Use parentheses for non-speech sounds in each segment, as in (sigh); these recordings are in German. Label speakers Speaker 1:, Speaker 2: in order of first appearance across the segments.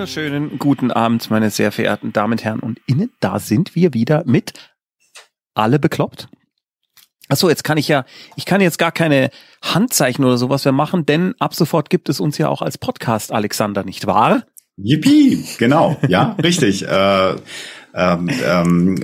Speaker 1: wunderschönen guten Abend, meine sehr verehrten Damen und Herren. Und innen, da sind wir wieder mit alle bekloppt. Achso, jetzt kann ich ja, ich kann jetzt gar keine Handzeichen oder sowas mehr machen, denn ab sofort gibt es uns ja auch als Podcast, Alexander, nicht wahr?
Speaker 2: Yippie, genau, ja, (laughs) richtig. Äh, ähm, ähm,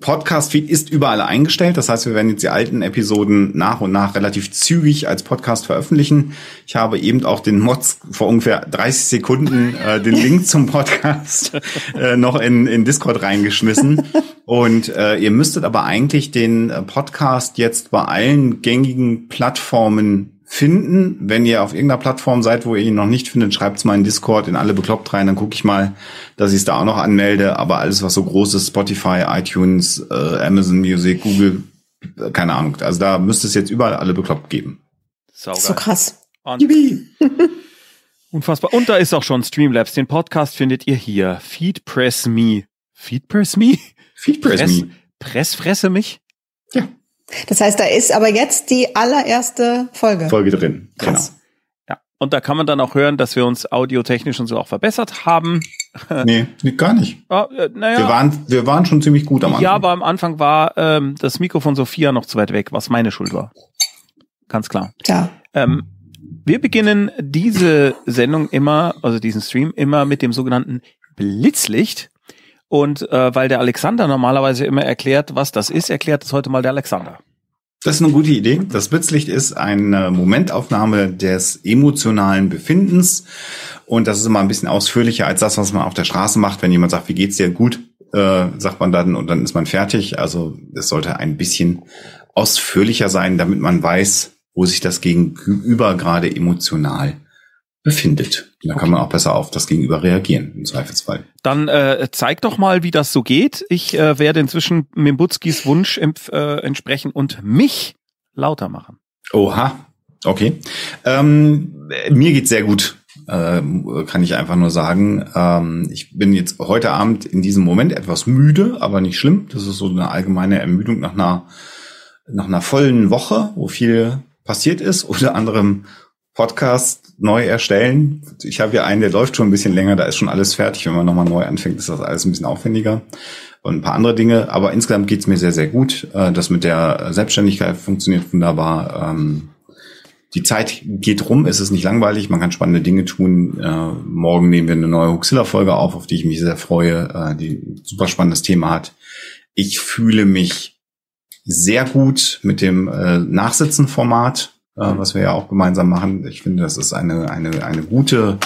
Speaker 2: Podcast-Feed ist überall eingestellt. Das heißt, wir werden jetzt die alten Episoden nach und nach relativ zügig als Podcast veröffentlichen. Ich habe eben auch den Mods vor ungefähr 30 Sekunden äh, den Link zum Podcast äh, noch in, in Discord reingeschmissen. Und äh, ihr müsstet aber eigentlich den Podcast jetzt bei allen gängigen Plattformen finden. Wenn ihr auf irgendeiner Plattform seid, wo ihr ihn noch nicht findet, schreibt's mal in Discord, in alle bekloppt rein, dann gucke ich mal, dass ich es da auch noch anmelde. Aber alles, was so groß ist, Spotify, iTunes, äh, Amazon Music, Google, äh, keine Ahnung. Also da müsste es jetzt überall alle bekloppt geben.
Speaker 3: Saugeil. So krass.
Speaker 1: Und (laughs) Unfassbar. Und da ist auch schon Streamlabs. Den Podcast findet ihr hier. Feed Press Me. Feed Press Me?
Speaker 2: Feed Press, Press Me.
Speaker 1: Pressfresse mich?
Speaker 2: Ja.
Speaker 3: Das heißt, da ist aber jetzt die allererste Folge.
Speaker 2: Folge drin.
Speaker 3: Krass.
Speaker 2: Genau.
Speaker 1: Ja. Und da kann man dann auch hören, dass wir uns audiotechnisch und so auch verbessert haben.
Speaker 2: Nee, gar nicht. (laughs)
Speaker 1: Ah, äh, naja.
Speaker 2: Wir waren, wir waren schon ziemlich gut am Anfang.
Speaker 1: Ja, aber am Anfang war ähm, das Mikro von Sophia noch zu weit weg, was meine Schuld war. Ganz klar.
Speaker 3: Ja.
Speaker 1: Ähm, wir beginnen diese Sendung immer, also diesen Stream, immer mit dem sogenannten Blitzlicht. Und äh, weil der Alexander normalerweise immer erklärt, was das ist, erklärt es heute mal der Alexander.
Speaker 2: Das ist eine gute Idee. Das Blitzlicht ist eine Momentaufnahme des emotionalen Befindens. Und das ist immer ein bisschen ausführlicher als das, was man auf der Straße macht. Wenn jemand sagt, wie geht's dir? Gut, äh, sagt man dann und dann ist man fertig. Also es sollte ein bisschen ausführlicher sein, damit man weiß, wo sich das Gegenüber gerade emotional befindet. Da okay. kann man auch besser auf das Gegenüber reagieren, im Zweifelsfall.
Speaker 1: Dann äh, zeig doch mal, wie das so geht. Ich äh, werde inzwischen Mimbutskis Wunsch äh, entsprechen und mich lauter machen.
Speaker 2: Oha, okay. Ähm, mir geht's sehr gut, äh, kann ich einfach nur sagen. Ähm, ich bin jetzt heute Abend in diesem Moment etwas müde, aber nicht schlimm. Das ist so eine allgemeine Ermüdung nach einer, nach einer vollen Woche, wo viel passiert ist, (laughs) unter anderem Podcast neu erstellen. Ich habe ja einen, der läuft schon ein bisschen länger, da ist schon alles fertig. Wenn man nochmal neu anfängt, ist das alles ein bisschen aufwendiger. Und ein paar andere Dinge. Aber insgesamt geht's mir sehr, sehr gut. Äh, das mit der Selbstständigkeit funktioniert wunderbar. Ähm, die Zeit geht rum, es ist nicht langweilig, man kann spannende Dinge tun. Äh, morgen nehmen wir eine neue Huxilla-Folge auf, auf die ich mich sehr freue, äh, die ein super spannendes Thema hat. Ich fühle mich sehr gut mit dem Nachsitzen-Format was wir ja auch gemeinsam machen. Ich finde, das ist eine, eine, eine gute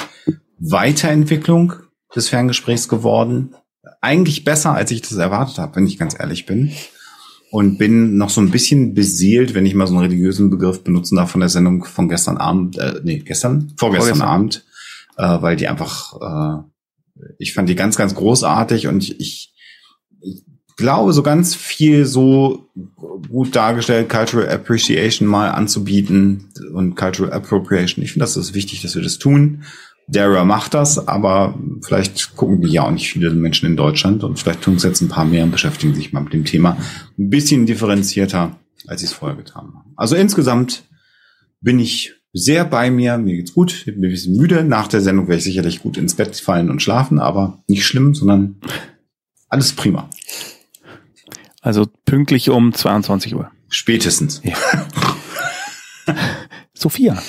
Speaker 2: Weiterentwicklung des Ferngesprächs geworden. Eigentlich besser, als ich das erwartet habe, wenn ich ganz ehrlich bin. Und bin noch so ein bisschen beseelt, wenn ich mal so einen religiösen Begriff benutzen darf von der Sendung von gestern Abend, äh, nee, gestern, vorgestern, vorgestern. Abend, äh, weil die einfach, äh, ich fand die ganz, ganz großartig und ich, ich glaube, so ganz viel so gut dargestellt, Cultural Appreciation mal anzubieten und Cultural Appropriation. Ich finde, das ist wichtig, dass wir das tun. Dara macht das, aber vielleicht gucken die ja auch nicht viele Menschen in Deutschland und vielleicht tun es jetzt ein paar mehr und beschäftigen sich mal mit dem Thema ein bisschen differenzierter, als sie es vorher getan haben. Also insgesamt bin ich sehr bei mir, mir geht's gut, ich bin ein bisschen müde. Nach der Sendung werde ich sicherlich gut ins Bett fallen und schlafen, aber nicht schlimm, sondern alles prima.
Speaker 1: Also pünktlich um 22 Uhr.
Speaker 2: Spätestens. Ja. (laughs)
Speaker 1: Sophia.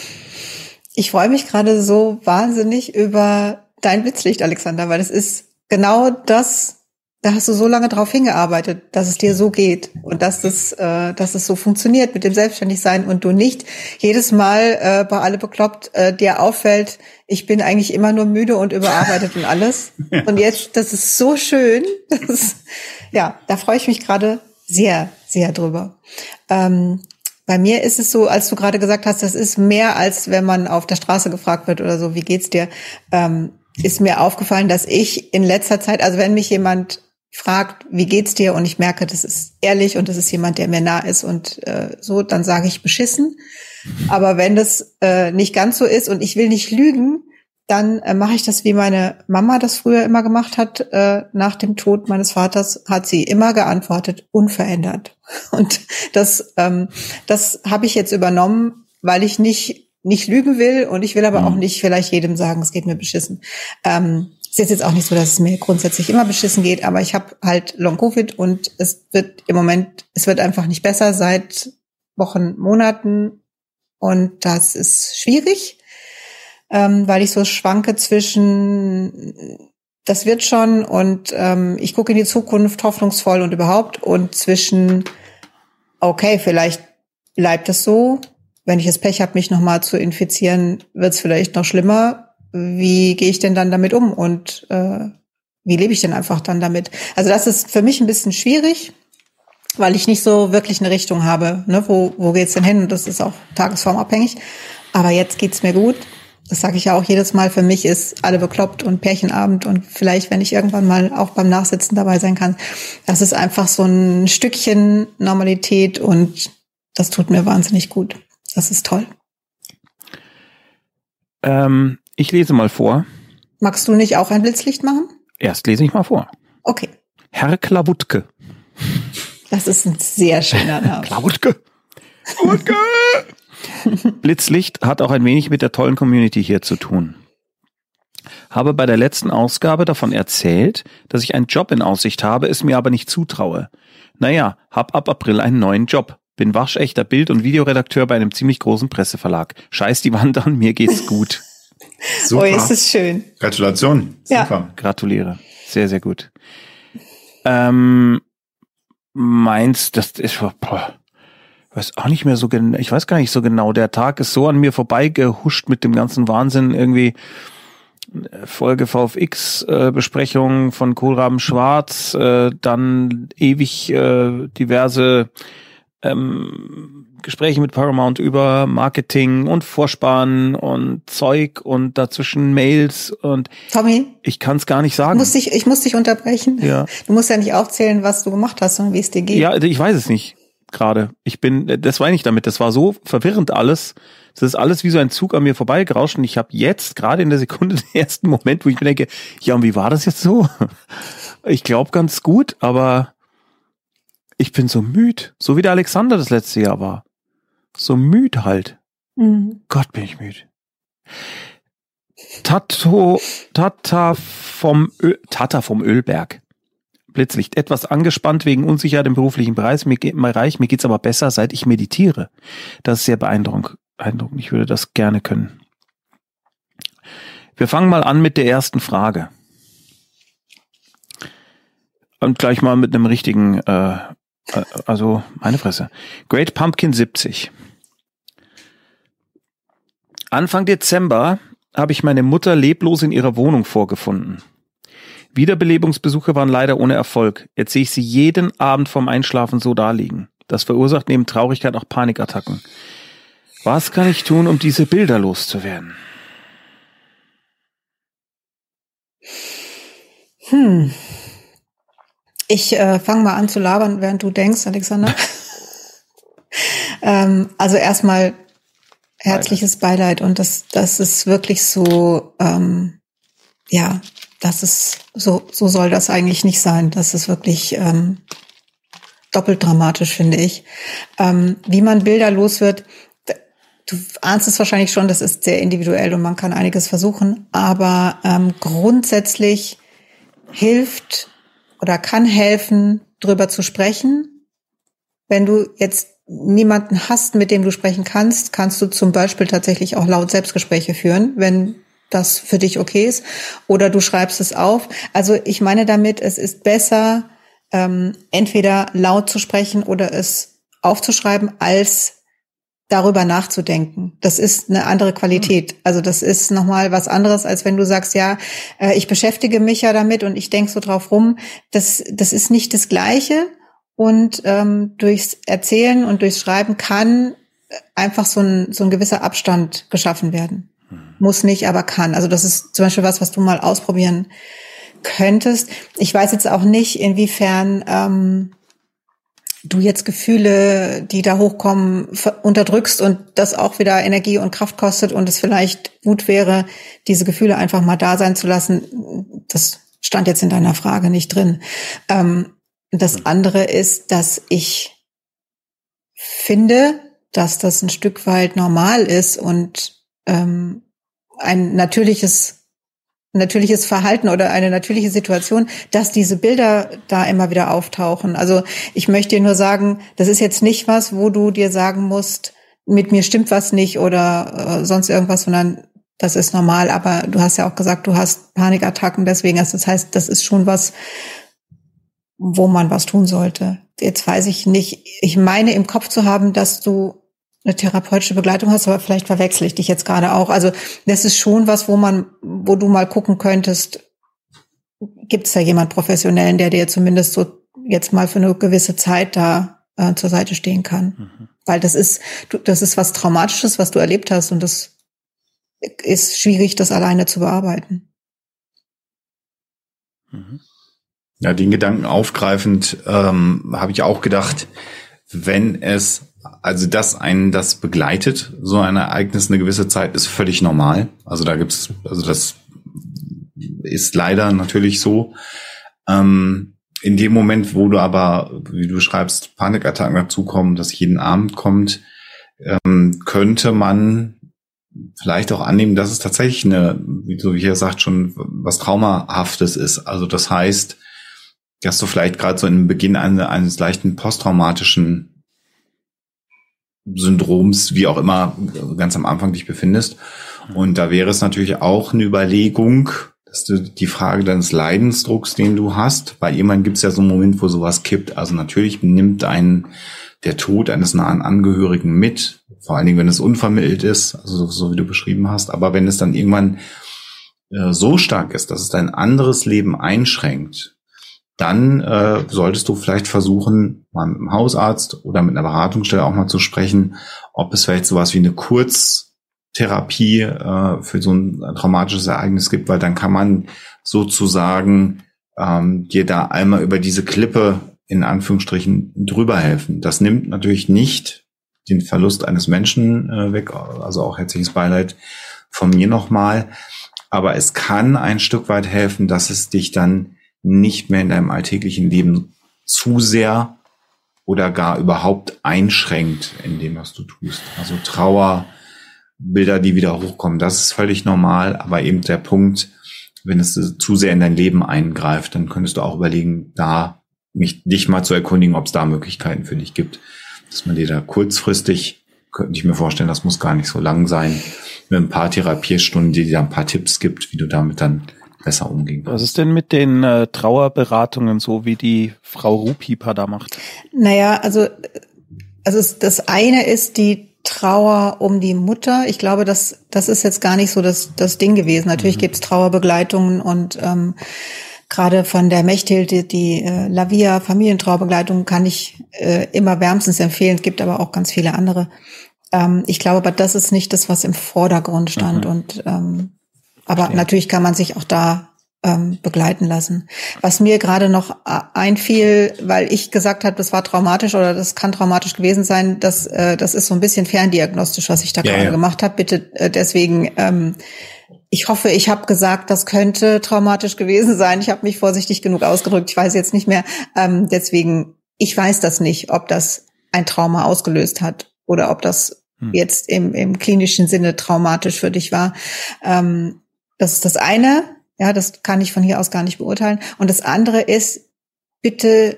Speaker 3: Ich freue mich gerade so wahnsinnig über dein Blitzlicht, Alexander, weil es ist genau das, da hast du so lange drauf hingearbeitet, dass es dir so geht und dass das, äh, dass es so funktioniert mit dem Selbstständigsein und du nicht jedes Mal äh, bei alle bekloppt äh, dir auffällt, ich bin eigentlich immer nur müde und überarbeitet und alles. (laughs) Und jetzt, das ist so schön. (laughs) Das, ja, da freue ich mich gerade sehr, sehr drüber. Ähm, bei mir ist es so, als du gerade gesagt hast, das ist mehr als wenn man auf der Straße gefragt wird oder so, wie geht's dir? Ähm, ist mir aufgefallen, dass ich in letzter Zeit, also wenn mich jemand fragt, wie geht's dir? Und ich merke, das ist ehrlich und das ist jemand, der mir nah ist und äh, so, dann sage ich beschissen. Aber wenn das äh, nicht ganz so ist und ich will nicht lügen, dann äh, mache ich das, wie meine Mama das früher immer gemacht hat. Äh, nach dem Tod meines Vaters hat sie immer geantwortet, unverändert. (laughs) Und das, ähm, das habe ich jetzt übernommen, weil ich nicht nicht lügen will und ich will aber mhm. auch nicht vielleicht jedem sagen, es geht mir beschissen. Ähm, ist jetzt, auch nicht so, dass es mir grundsätzlich immer beschissen geht, aber ich habe halt Long Covid und es wird im Moment, es wird einfach nicht besser seit Wochen, Monaten und das ist schwierig, ähm, weil ich so schwanke zwischen das wird schon und ähm, ich gucke in die Zukunft hoffnungsvoll und überhaupt und zwischen okay, vielleicht bleibt es so, wenn ich das Pech habe, mich nochmal zu infizieren, wird es vielleicht noch schlimmer. Wie gehe ich denn dann damit um und äh, wie lebe ich denn einfach dann damit? Also das ist für mich ein bisschen schwierig, weil ich nicht so wirklich eine Richtung habe. Ne? Wo, wo geht's denn hin? Das ist auch tagesformabhängig. Aber jetzt geht's mir gut. Das sage ich ja auch jedes Mal. Für mich ist alle bekloppt und Pärchenabend und vielleicht, wenn ich irgendwann mal auch beim Nachsitzen dabei sein kann, das ist einfach so ein Stückchen Normalität und das tut mir wahnsinnig gut. Das ist toll.
Speaker 1: Ähm, ich lese mal vor.
Speaker 3: Magst du nicht auch ein Blitzlicht machen?
Speaker 1: Erst lese ich mal vor.
Speaker 3: Okay.
Speaker 1: Herr Klabutke.
Speaker 3: Das ist ein sehr schöner (laughs) Name.
Speaker 1: Klabutke. Klabutke. (laughs) Blitzlicht hat auch ein wenig mit der tollen Community hier zu tun. Habe bei der letzten Ausgabe davon erzählt, dass ich einen Job in Aussicht habe, es mir aber nicht zutraue. Naja, hab ab April einen neuen Job. Bin waschechter Bild- und Videoredakteur bei einem ziemlich großen Presseverlag. Scheiß die Wand an, mir geht's gut.
Speaker 3: Super. Oh, ist es schön.
Speaker 2: Gratulation.
Speaker 3: Ja.
Speaker 1: Super. Gratuliere. Sehr, sehr gut. Ähm, meinst, das ist, boah, weiß auch nicht mehr so genau, ich weiß gar nicht so genau. Der Tag ist so an mir vorbeigehuscht mit dem ganzen Wahnsinn irgendwie. Folge VFX äh, Besprechung von Kohlraben Schwarz, äh, dann ewig äh, diverse ähm, Gespräche mit Paramount über Marketing und Vorspann und Zeug und dazwischen Mails und
Speaker 3: Tommy,
Speaker 1: ich kann es gar nicht sagen.
Speaker 3: Muss dich, ich muss dich unterbrechen.
Speaker 1: Ja.
Speaker 3: Du musst ja nicht aufzählen, was du gemacht hast und wie es dir geht.
Speaker 1: Ja, ich weiß es nicht gerade. Ich bin, das war nicht damit. Das war so verwirrend alles. Das ist alles wie so ein Zug an mir vorbeigerauscht und ich habe jetzt gerade in der Sekunde (laughs) den ersten Moment, wo ich mir denke, ja, und wie war das jetzt so? Ich glaube ganz gut, aber ich bin so müd, so wie der Alexander das letzte Jahr war. So müd halt. Mhm. Gott, bin ich müd. Tato, Tata vom, Ö, Tata vom Ölberg. Blitzlicht. Etwas angespannt wegen Unsicherheit im beruflichen Bereich. Mir, geht, Bereich. mir geht's aber besser, seit ich meditiere. Das ist sehr beeindruckend. Ich würde das gerne können. Wir fangen mal an mit der ersten Frage. Und gleich mal mit einem richtigen, äh also meine Fresse. Great Pumpkin 70. Anfang Dezember habe ich meine Mutter leblos in ihrer Wohnung vorgefunden. Wiederbelebungsbesuche waren leider ohne Erfolg. Jetzt sehe ich sie jeden Abend vorm Einschlafen so daliegen. Das verursacht neben Traurigkeit auch Panikattacken. Was kann ich tun, um diese Bilder loszuwerden?
Speaker 3: Hm. Ich äh, fange mal an zu labern, während du denkst, Alexander. (laughs) ähm, also erstmal herzliches Beileid und das, das ist wirklich so, ähm, ja, das ist so, so soll das eigentlich nicht sein. Das ist wirklich ähm, doppelt dramatisch, finde ich. Ähm, wie man Bilder los wird, du ahnst es wahrscheinlich schon, das ist sehr individuell und man kann einiges versuchen, aber ähm, grundsätzlich hilft oder kann helfen, drüber zu sprechen. Wenn du jetzt niemanden hast, mit dem du sprechen kannst, kannst du zum Beispiel tatsächlich auch laut Selbstgespräche führen, wenn das für dich okay ist. Oder du schreibst es auf. Also ich meine damit, es ist besser, ähm, entweder laut zu sprechen oder es aufzuschreiben, als darüber nachzudenken. Das ist eine andere Qualität. Also das ist nochmal was anderes, als wenn du sagst, ja, äh, ich beschäftige mich ja damit und ich denke so drauf rum. Das, das ist nicht das Gleiche. Und ähm, durchs Erzählen und durchs Schreiben kann einfach so ein, so ein gewisser Abstand geschaffen werden. Muss nicht, aber kann. Also das ist zum Beispiel was, was du mal ausprobieren könntest. Ich weiß jetzt auch nicht, inwiefern ähm, du jetzt Gefühle, die da hochkommen, unterdrückst und das auch wieder Energie und Kraft kostet und es vielleicht gut wäre, diese Gefühle einfach mal da sein zu lassen. Das stand jetzt in deiner Frage nicht drin. Ähm, das andere ist, dass ich finde, dass das ein Stück weit normal ist und ähm, ein natürliches natürliches Verhalten oder eine natürliche Situation, dass diese Bilder da immer wieder auftauchen. Also ich möchte dir nur sagen, das ist jetzt nicht was, wo du dir sagen musst, mit mir stimmt was nicht oder äh, sonst irgendwas, sondern das ist normal. Aber du hast ja auch gesagt, du hast Panikattacken deswegen. Also das heißt, das ist schon was, wo man was tun sollte. Jetzt weiß ich nicht. Ich meine im Kopf zu haben, dass du eine therapeutische Begleitung hast, aber vielleicht verwechsel ich dich jetzt gerade auch. Also das ist schon was, wo man, wo du mal gucken könntest, gibt es da jemand Professionellen, der dir zumindest so jetzt mal für eine gewisse Zeit da äh, zur Seite stehen kann. Mhm. Weil das ist, du, das ist was Traumatisches, was du erlebt hast und das ist schwierig, das alleine zu bearbeiten.
Speaker 2: Mhm. Ja, den Gedanken aufgreifend ähm, habe ich auch gedacht, wenn es also dass einen das begleitet, so ein Ereignis eine gewisse Zeit, ist völlig normal. Also da gibt's, also das ist leider natürlich so. Ähm, in dem Moment, wo du aber, wie du schreibst, Panikattacken dazukommen, dass jeden Abend kommt, ähm, könnte man vielleicht auch annehmen, dass es tatsächlich eine, wie du hier sagt, schon was Traumahaftes ist. Also das heißt, dass du vielleicht gerade so im Beginn eines, eines leichten posttraumatischen Syndroms, wie auch immer, ganz am Anfang dich befindest. Und da wäre es natürlich auch eine Überlegung, dass du die Frage deines Leidensdrucks, den du hast, bei jemandem gibt es ja so einen Moment, wo sowas kippt. Also natürlich nimmt einen der Tod eines nahen Angehörigen mit, vor allen Dingen, wenn es unvermittelt ist, also so wie du beschrieben hast. Aber wenn es dann irgendwann äh, so stark ist, dass es dein anderes Leben einschränkt, dann äh, solltest du vielleicht versuchen, mal mit dem Hausarzt oder mit einer Beratungsstelle auch mal zu sprechen, ob es vielleicht sowas wie eine Kurztherapie äh, für so ein traumatisches Ereignis gibt, weil dann kann man sozusagen ähm, dir da einmal über diese Klippe in Anführungsstrichen drüber helfen. Das nimmt natürlich nicht den Verlust eines Menschen äh, weg, also auch herzliches Beileid von mir nochmal. Aber es kann ein Stück weit helfen, dass es dich dann nicht mehr in deinem alltäglichen Leben zu sehr oder gar überhaupt einschränkt in dem, was du tust. Also Trauer, Bilder, die wieder hochkommen, das ist völlig normal, aber eben der Punkt, wenn es zu sehr in dein Leben eingreift, dann könntest du auch überlegen, da mich dich mal zu erkundigen, ob es da Möglichkeiten für dich gibt, dass man dir da kurzfristig, könnte ich mir vorstellen, das muss gar nicht so lang sein, mit ein paar Therapiestunden, die dir ein paar Tipps gibt, wie du damit dann besser umgehen
Speaker 1: Was ist denn mit den äh, Trauerberatungen so, wie die Frau Rupipa da macht?
Speaker 3: Naja, also, also das eine ist die Trauer um die Mutter. Ich glaube, das, das ist jetzt gar nicht so das, das Ding gewesen. Natürlich mhm. gibt's Trauerbegleitungen und ähm, gerade von der Mechthilde, die äh, Lavia Familientrauerbegleitung kann ich äh, immer wärmstens empfehlen. Es gibt aber auch ganz viele andere. Ähm, ich glaube aber, das ist nicht das, was im Vordergrund stand. Mhm. Und ähm, aber Verstehe. natürlich kann man sich auch da ähm, begleiten lassen. Was mir gerade noch einfiel, weil ich gesagt habe, das war traumatisch oder das kann traumatisch gewesen sein, das, äh, das ist so ein bisschen ferndiagnostisch, was ich da ja, gerade ja. gemacht habe. Bitte äh, deswegen, ähm, ich hoffe, ich habe gesagt, das könnte traumatisch gewesen sein. Ich habe mich vorsichtig genug ausgedrückt. Ich weiß jetzt nicht mehr. Ähm, deswegen, ich weiß das nicht, ob das ein Trauma ausgelöst hat oder ob das hm. jetzt im, im klinischen Sinne traumatisch für dich war. Ähm, das ist das eine. Ja, das kann ich von hier aus gar nicht beurteilen. Und das andere ist, bitte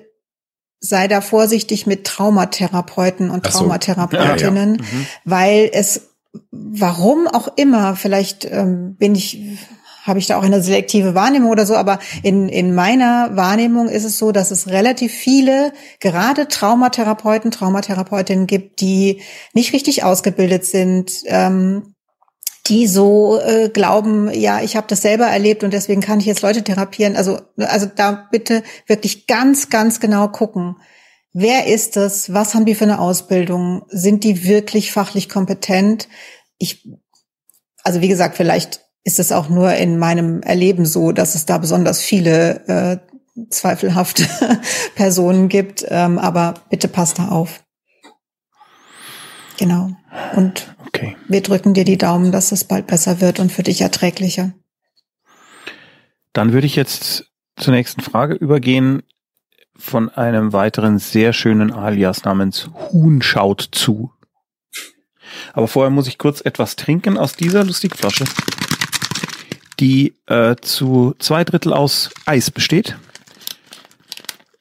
Speaker 3: sei da vorsichtig mit Traumatherapeuten und so. Traumatherapeutinnen, ja, ja. Mhm. weil es, warum auch immer, vielleicht ähm, bin ich, habe ich da auch eine selektive Wahrnehmung oder so, aber in, in meiner Wahrnehmung ist es so, dass es relativ viele, gerade Traumatherapeuten, Traumatherapeutinnen gibt, die nicht richtig ausgebildet sind, ähm, die so äh, glauben, ja, ich habe das selber erlebt und deswegen kann ich jetzt Leute therapieren. Also, also da bitte wirklich ganz, ganz genau gucken. Wer ist das? Was haben die für eine Ausbildung? Sind die wirklich fachlich kompetent? Ich, also wie gesagt, vielleicht ist es auch nur in meinem Erleben so, dass es da besonders viele äh, zweifelhafte (laughs) Personen gibt. Ähm, aber bitte passt da auf. Genau. Und okay. wir drücken dir die Daumen, dass es bald besser wird und für dich erträglicher.
Speaker 1: Dann würde ich jetzt zur nächsten Frage übergehen von einem weiteren sehr schönen Alias namens Huhn schaut zu. Aber vorher muss ich kurz etwas trinken aus dieser lustigen Flasche, die äh, zu zwei Drittel aus Eis besteht.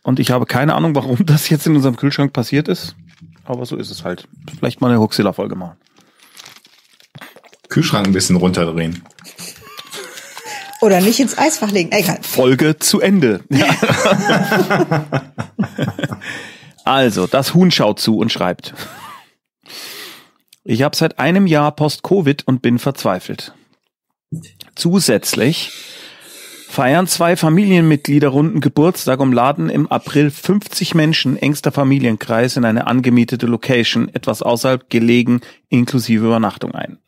Speaker 1: Und ich habe keine Ahnung, warum (laughs) das jetzt in unserem Kühlschrank passiert ist. Aber so ist es halt. Vielleicht mal eine Huxilla-Folge machen.
Speaker 2: Kühlschrank ein bisschen runterdrehen.
Speaker 3: Oder nicht ins Eisfach legen. Egal.
Speaker 1: Folge zu Ende. Ja. (laughs) also, das Huhn schaut zu und schreibt. Ich habe seit einem Jahr Post-Covid und bin verzweifelt. Zusätzlich feiern zwei Familienmitglieder runden Geburtstag und laden im April 50 Menschen engster Familienkreis in eine angemietete Location etwas außerhalb gelegen inklusive Übernachtung ein.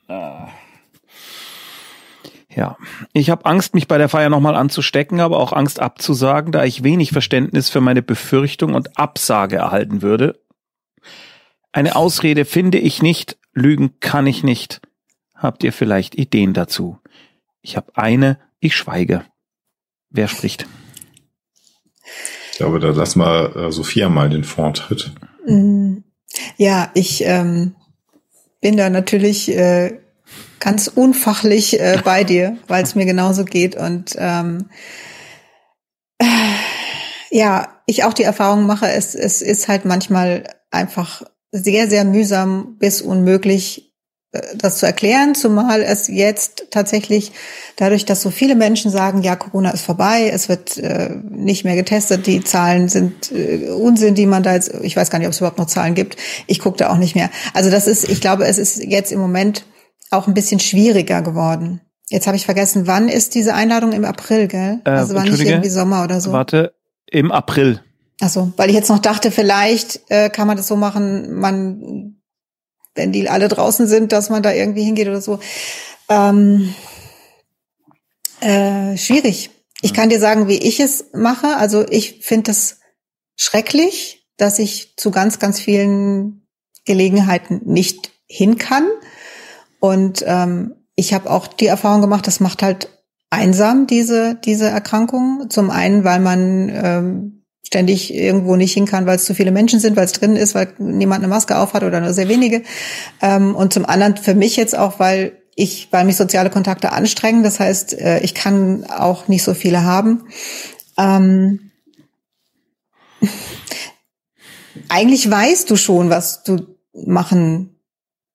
Speaker 1: Ja, ich habe Angst, mich bei der Feier nochmal anzustecken, aber auch Angst abzusagen, da ich wenig Verständnis für meine Befürchtung und Absage erhalten würde. Eine Ausrede finde ich nicht, lügen kann ich nicht. Habt ihr vielleicht Ideen dazu? Ich habe eine, ich schweige. Wer spricht?
Speaker 2: Ich glaube, da lass mal äh, Sophia mal den Vortritt.
Speaker 3: Mm, ja, ich ähm, bin da natürlich äh, ganz unfachlich äh, (laughs) bei dir, weil es mir genauso geht. Und ähm, äh, ja, ich auch die Erfahrung mache, es, es ist halt manchmal einfach sehr, sehr mühsam bis unmöglich, das zu erklären, zumal es jetzt tatsächlich dadurch, dass so viele Menschen sagen, ja, Corona ist vorbei, es wird äh, nicht mehr getestet, die Zahlen sind äh, Unsinn, die man da jetzt, ich weiß gar nicht, ob es überhaupt noch Zahlen gibt, ich gucke da auch nicht mehr. Also das ist, ich glaube, es ist jetzt im Moment auch ein bisschen schwieriger geworden. Jetzt habe ich vergessen, wann ist diese Einladung im April, gell?
Speaker 1: Äh,
Speaker 3: also war nicht irgendwie Sommer oder so.
Speaker 1: Warte, im April.
Speaker 3: Achso, weil ich jetzt noch dachte, vielleicht äh, kann man das so machen, man, wenn die alle draußen sind, dass man da irgendwie hingeht oder so. Ähm, äh, schwierig. Ich kann dir sagen, wie ich es mache. Also ich finde es schrecklich, dass ich zu ganz, ganz vielen Gelegenheiten nicht hin kann. Und ähm, ich habe auch die Erfahrung gemacht, das macht halt einsam, diese, diese Erkrankung. Zum einen, weil man ähm, ständig irgendwo nicht hin kann, weil es zu viele Menschen sind, weil es drin ist, weil niemand eine Maske aufhat oder nur sehr wenige. Ähm, und zum anderen für mich jetzt auch, weil ich, weil mich soziale Kontakte anstrengen. Das heißt, äh, ich kann auch nicht so viele haben. Ähm, (laughs) eigentlich weißt du schon, was du machen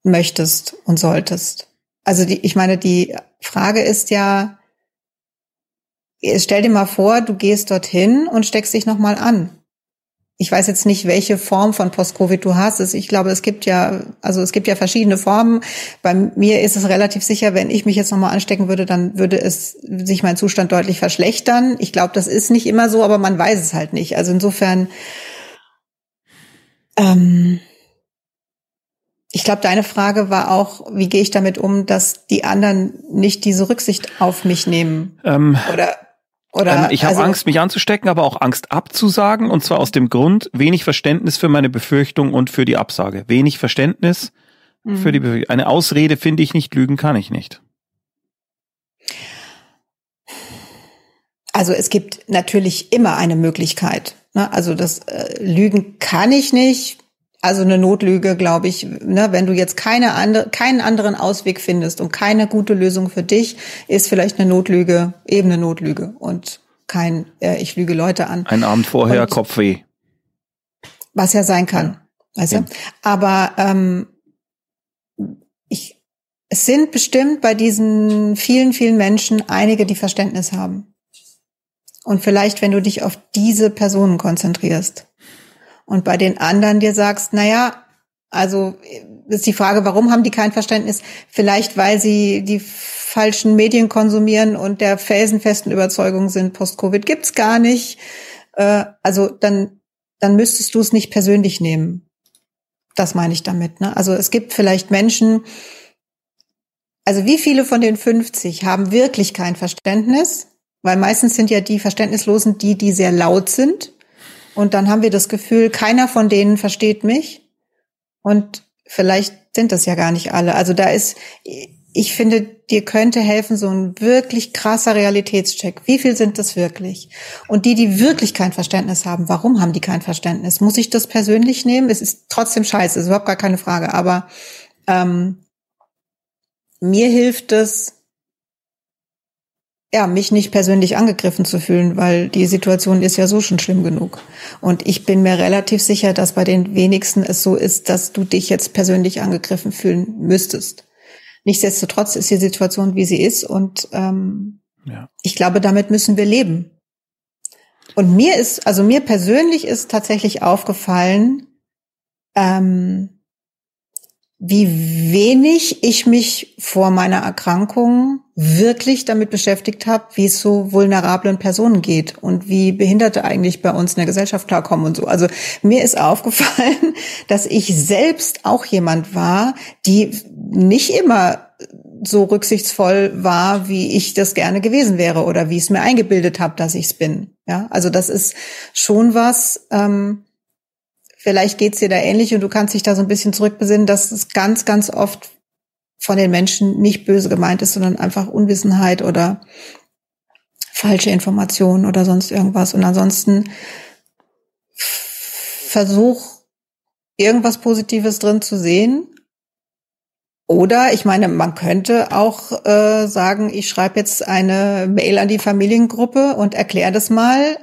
Speaker 3: möchtest und solltest. Also die, ich meine, die Frage ist ja, stell dir mal vor, du gehst dorthin und steckst dich nochmal an. Ich weiß jetzt nicht, welche Form von Post-Covid du hast. Ich glaube, es gibt ja, also es gibt ja verschiedene Formen. Bei mir ist es relativ sicher, wenn ich mich jetzt nochmal anstecken würde, dann würde es sich mein Zustand deutlich verschlechtern. Ich glaube, das ist nicht immer so, aber man weiß es halt nicht. Also insofern, ähm, ich glaube, deine Frage war auch, wie gehe ich damit um, dass die anderen nicht diese Rücksicht auf mich nehmen?
Speaker 1: Ähm,
Speaker 3: oder oder
Speaker 1: ähm, ich habe also, Angst, mich anzustecken, aber auch Angst abzusagen. Und zwar aus dem Grund, wenig Verständnis für meine Befürchtung und für die Absage. Wenig Verständnis mhm. für die Befürchtung. Eine Ausrede finde ich nicht, lügen kann ich nicht.
Speaker 3: Also es gibt natürlich immer eine Möglichkeit. Ne? Also das äh, Lügen kann ich nicht also eine Notlüge, glaube ich, ne, wenn du jetzt keine andere, keinen anderen Ausweg findest und keine gute Lösung für dich, ist vielleicht eine Notlüge eben eine Notlüge und kein, äh, ich lüge Leute an.
Speaker 1: Ein Abend vorher und, Kopfweh.
Speaker 3: Was ja sein kann, ja. weißt du? Aber ähm, ich, es sind bestimmt bei diesen vielen, vielen Menschen einige, die Verständnis haben. Und vielleicht, wenn du dich auf diese Personen konzentrierst, und bei den anderen dir sagst, na ja, also ist die Frage, warum haben die kein Verständnis? Vielleicht, weil sie die falschen Medien konsumieren und der felsenfesten Überzeugung sind, Post-Covid gibt's gar nicht. Äh, also dann, dann müsstest du es nicht persönlich nehmen. Das meine ich damit. Ne? Also es gibt vielleicht Menschen, also wie viele von den 50 haben wirklich kein Verständnis? Weil meistens sind ja die Verständnislosen die, die sehr laut sind und dann haben wir das Gefühl, keiner von denen versteht mich. Und vielleicht sind das ja gar nicht alle. Also da ist, ich finde, dir könnte helfen so ein wirklich krasser Realitätscheck. Wie viel sind das wirklich? Und die, die wirklich kein Verständnis haben, warum haben die kein Verständnis? Muss ich das persönlich nehmen? Es ist trotzdem scheiße, ist überhaupt gar keine Frage. Aber ähm, mir hilft es, ja, mich nicht persönlich angegriffen zu fühlen, weil die Situation ist ja so schon schlimm genug. Und ich bin mir relativ sicher, dass bei den wenigsten es so ist, dass du dich jetzt persönlich angegriffen fühlen müsstest. Nichtsdestotrotz ist die Situation, wie sie ist, und ähm, ja. ich glaube, damit müssen wir leben. Und mir ist, also mir persönlich ist tatsächlich aufgefallen, ähm, wie wenig ich mich vor meiner Erkrankung wirklich damit beschäftigt habe, wie es so vulnerablen Personen geht und wie Behinderte eigentlich bei uns in der Gesellschaft klarkommen und so. Also mir ist (laughs) aufgefallen, dass ich selbst auch jemand war, die nicht immer so rücksichtsvoll war, wie ich das gerne gewesen wäre oder wie ich es mir eingebildet habe, dass ich es bin. Ja, also das ist schon was. Ähm, vielleicht geht's dir da ähnlich und du kannst dich da so ein bisschen zurückbesinnen, dass es ganz, ganz oft von den Menschen nicht böse gemeint ist, sondern einfach Unwissenheit oder falsche Informationen oder sonst irgendwas. Und ansonsten versuch irgendwas Positives drin zu sehen. Oder ich meine, man könnte auch äh, sagen, ich schreibe jetzt eine Mail an die Familiengruppe und erkläre das mal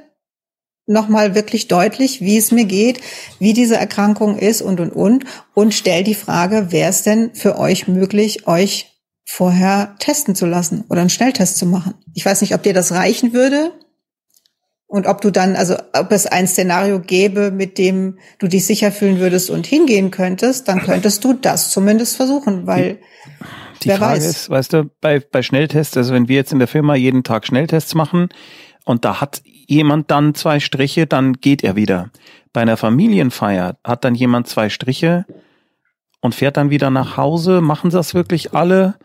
Speaker 3: nochmal wirklich deutlich, wie es mir geht, wie diese Erkrankung ist und, und, und. Und stell die Frage, wäre es denn für euch möglich, euch vorher testen zu lassen oder einen Schnelltest zu machen? Ich weiß nicht, ob dir das reichen würde. Und ob du dann, also ob es ein Szenario gäbe, mit dem du dich sicher fühlen würdest und hingehen könntest, dann könntest du das zumindest versuchen, weil
Speaker 1: die wer Frage weiß. ist, weißt du, bei, bei Schnelltests, also wenn wir jetzt in der Firma jeden Tag Schnelltests machen und da hat jemand dann zwei Striche, dann geht er wieder. Bei einer Familienfeier hat dann jemand zwei Striche und fährt dann wieder nach Hause. Machen das wirklich alle?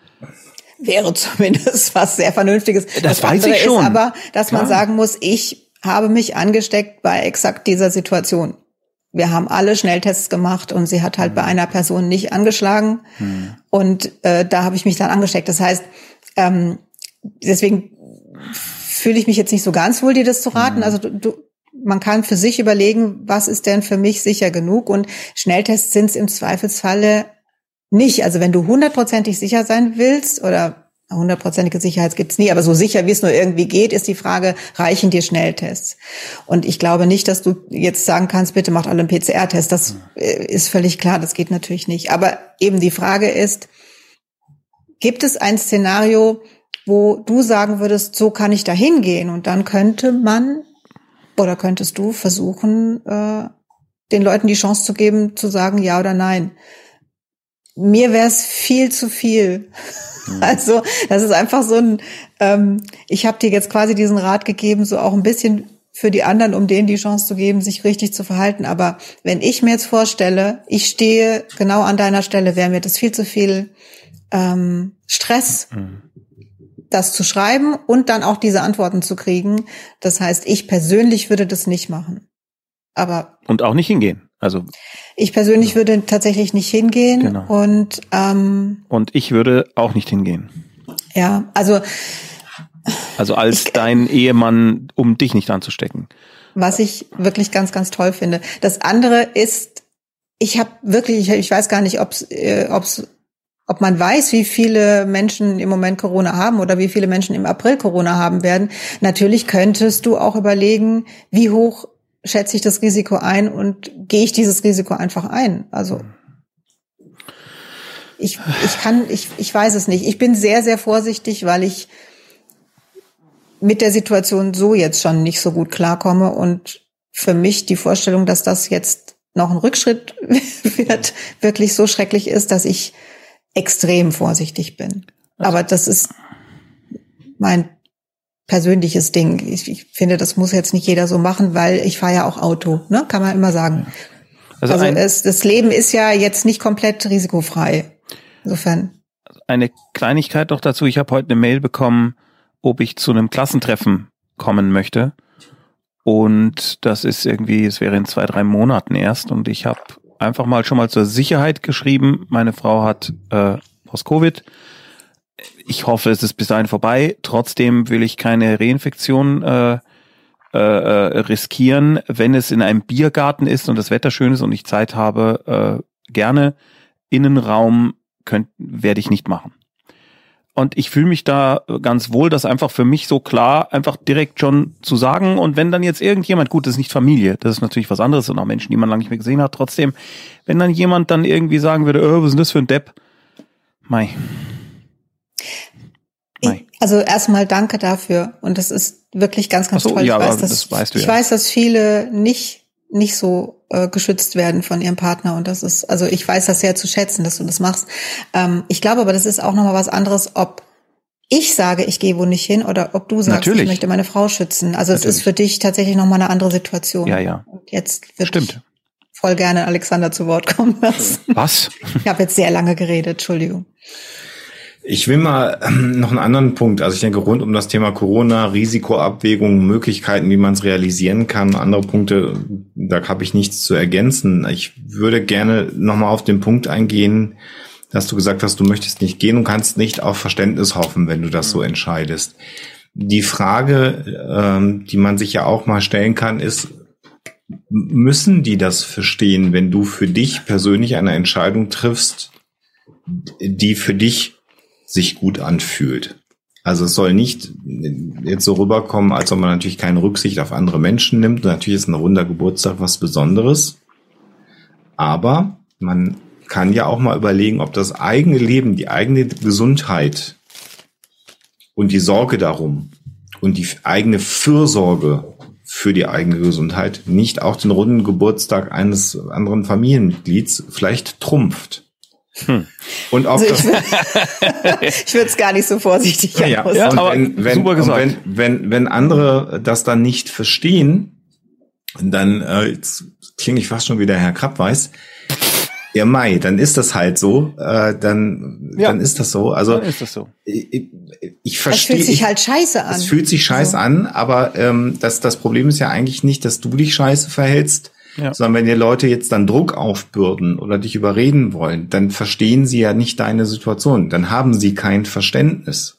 Speaker 3: Wäre zumindest was sehr Vernünftiges.
Speaker 1: Das, das weiß ich schon.
Speaker 3: Ist aber, dass Klar. man sagen muss, ich habe mich angesteckt bei exakt dieser Situation. Wir haben alle Schnelltests gemacht und sie hat halt mhm. bei einer Person nicht angeschlagen. Mhm. Und äh, da habe ich mich dann angesteckt. Das heißt, ähm, deswegen fühle ich mich jetzt nicht so ganz wohl, dir das zu raten. Mhm. Also du, du, man kann für sich überlegen, was ist denn für mich sicher genug? Und Schnelltests sind es im Zweifelsfalle nicht. Also wenn du hundertprozentig sicher sein willst oder hundertprozentige Sicherheit gibt's nie, aber so sicher wie es nur irgendwie geht, ist die Frage, reichen dir Schnelltests? Und ich glaube nicht, dass du jetzt sagen kannst, bitte macht alle einen PCR-Test. Das mhm. ist völlig klar, das geht natürlich nicht. Aber eben die Frage ist, gibt es ein Szenario, wo du sagen würdest, so kann ich da hingehen und dann könnte man oder könntest du versuchen, äh, den Leuten die Chance zu geben, zu sagen ja oder nein. Mir wäre es viel zu viel. Mhm. (laughs) Also das ist einfach so ein, ähm, ich habe dir jetzt quasi diesen Rat gegeben, so auch ein bisschen für die anderen, um denen die Chance zu geben, sich richtig zu verhalten. Aber wenn ich mir jetzt vorstelle, ich stehe genau an deiner Stelle, wäre mir das viel zu viel ähm, Stress. Mhm das zu schreiben und dann auch diese Antworten zu kriegen. Das heißt, ich persönlich würde das nicht machen. Aber
Speaker 1: und auch nicht hingehen. Also
Speaker 3: ich persönlich ja. würde tatsächlich nicht hingehen genau. und ähm,
Speaker 1: und ich würde auch nicht hingehen.
Speaker 3: Ja, also
Speaker 1: also als ich, dein Ehemann, um dich nicht anzustecken.
Speaker 3: Was ich wirklich ganz, ganz toll finde. Das andere ist, ich habe wirklich, ich, ich weiß gar nicht, ob es äh, ob's ob man weiß, wie viele Menschen im Moment Corona haben oder wie viele Menschen im April Corona haben werden. Natürlich könntest du auch überlegen, wie hoch schätze ich das Risiko ein und gehe ich dieses Risiko einfach ein. Also ich, ich kann, ich, ich weiß es nicht. Ich bin sehr, sehr vorsichtig, weil ich mit der Situation so jetzt schon nicht so gut klarkomme und für mich die Vorstellung, dass das jetzt noch ein Rückschritt (laughs) wird, wirklich so schrecklich ist, dass ich extrem vorsichtig bin. Aber das ist mein persönliches Ding. Ich, ich, finde, das muss jetzt nicht jeder so machen, weil ich fahre ja auch Auto, ne? Kann man immer sagen. Also, also es, das Leben ist ja jetzt nicht komplett risikofrei. Insofern.
Speaker 1: Eine Kleinigkeit noch dazu. Ich habe heute eine Mail bekommen, ob ich zu einem Klassentreffen kommen möchte. Und das ist irgendwie, es wäre in zwei, drei Monaten erst. Und ich habe einfach mal schon mal zur Sicherheit geschrieben. Meine Frau hat äh, Post-Covid. Ich hoffe, es ist bis dahin vorbei. Trotzdem will ich keine Reinfektion äh, äh, äh, riskieren. Wenn es in einem Biergarten ist und das Wetter schön ist und ich Zeit habe, äh, gerne Innenraum könnt, werde ich nicht machen. Und ich fühle mich da ganz wohl, das einfach für mich so klar einfach direkt schon zu sagen. Und wenn dann jetzt irgendjemand, gut, das ist nicht Familie, das ist natürlich was anderes und auch Menschen, die man lange nicht mehr gesehen hat, trotzdem, wenn dann jemand dann irgendwie sagen würde, oh, was ist denn das für ein Depp? Mei.
Speaker 3: Also erstmal danke dafür. Und das ist wirklich ganz, ganz
Speaker 1: so,
Speaker 3: toll.
Speaker 1: ja,
Speaker 3: ich weiß, dass,
Speaker 1: das weißt du
Speaker 3: ich
Speaker 1: ja.
Speaker 3: weiß, dass viele nicht, nicht so äh, geschützt werden von ihrem Partner. Und das ist, also ich weiß das sehr zu schätzen, dass du das machst. Ähm, ich glaube aber, das ist auch nochmal was anderes, ob ich sage, ich gehe wo nicht hin oder ob du sagst,
Speaker 1: Natürlich.
Speaker 3: ich möchte meine Frau schützen. Also es ist für dich tatsächlich nochmal eine andere Situation.
Speaker 1: Ja, ja.
Speaker 3: Und jetzt wird
Speaker 1: Stimmt.
Speaker 3: voll gerne Alexander zu Wort kommen lassen.
Speaker 1: Was?
Speaker 3: Ich habe jetzt sehr lange geredet, Entschuldigung.
Speaker 2: Ich will mal ähm, noch einen anderen Punkt. Also ich denke, rund um das Thema Corona, Risikoabwägung, Möglichkeiten, wie man es realisieren kann, andere Punkte, da habe ich nichts zu ergänzen. Ich würde gerne nochmal auf den Punkt eingehen, dass du gesagt hast, du möchtest nicht gehen und kannst nicht auf Verständnis hoffen, wenn du das so entscheidest. Die Frage, ähm, die man sich ja auch mal stellen kann, ist, müssen die das verstehen, wenn du für dich persönlich eine Entscheidung triffst, die für dich sich gut anfühlt. Also es soll nicht jetzt so rüberkommen, als ob man natürlich keine Rücksicht auf andere Menschen nimmt. Natürlich ist ein runder Geburtstag was Besonderes. Aber man kann ja auch mal überlegen, ob das eigene Leben, die eigene Gesundheit und die Sorge darum und die eigene Fürsorge für die eigene Gesundheit nicht auch den runden Geburtstag eines anderen Familienmitglieds vielleicht trumpft.
Speaker 1: Hm.
Speaker 2: Und ob
Speaker 3: Also
Speaker 2: das (laughs)
Speaker 3: ich würde ich würde es gar nicht so vorsichtig
Speaker 2: ja.
Speaker 1: Ja,
Speaker 2: und
Speaker 1: aber
Speaker 2: wenn, wenn,
Speaker 1: super
Speaker 2: und
Speaker 1: gesagt.
Speaker 2: wenn, wenn, wenn andere das dann nicht verstehen, dann äh, jetzt klinge ich fast schon wieder Herr Krappweiß. Ja, Mai, dann ist das halt so. Äh, dann,
Speaker 1: Ja.
Speaker 2: dann ist das so. Also
Speaker 1: Dann ist das so.
Speaker 2: ich, ich
Speaker 3: Das
Speaker 2: verstehe.
Speaker 3: fühlt sich
Speaker 2: ich-
Speaker 3: halt scheiße an.
Speaker 2: es fühlt sich scheiße
Speaker 3: So.
Speaker 2: an, aber ähm, das, das Problem ist ja eigentlich nicht, dass du dich scheiße verhältst,
Speaker 1: Ja.
Speaker 2: sondern wenn dir Leute jetzt dann Druck aufbürden oder dich überreden wollen, dann verstehen sie ja nicht deine Situation. Dann haben sie kein Verständnis.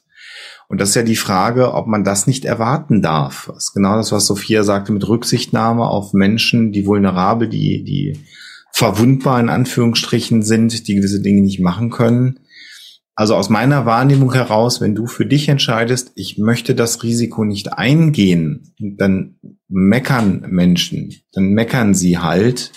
Speaker 2: Und das ist ja die Frage, ob man das nicht erwarten darf. Das ist genau das, was Sophia sagte, mit Rücksichtnahme auf Menschen, die vulnerabel, die, die verwundbar in Anführungsstrichen sind, die gewisse Dinge nicht machen können. Also aus meiner Wahrnehmung heraus, wenn du für dich entscheidest, ich möchte das Risiko nicht eingehen, dann meckern Menschen, dann meckern sie halt.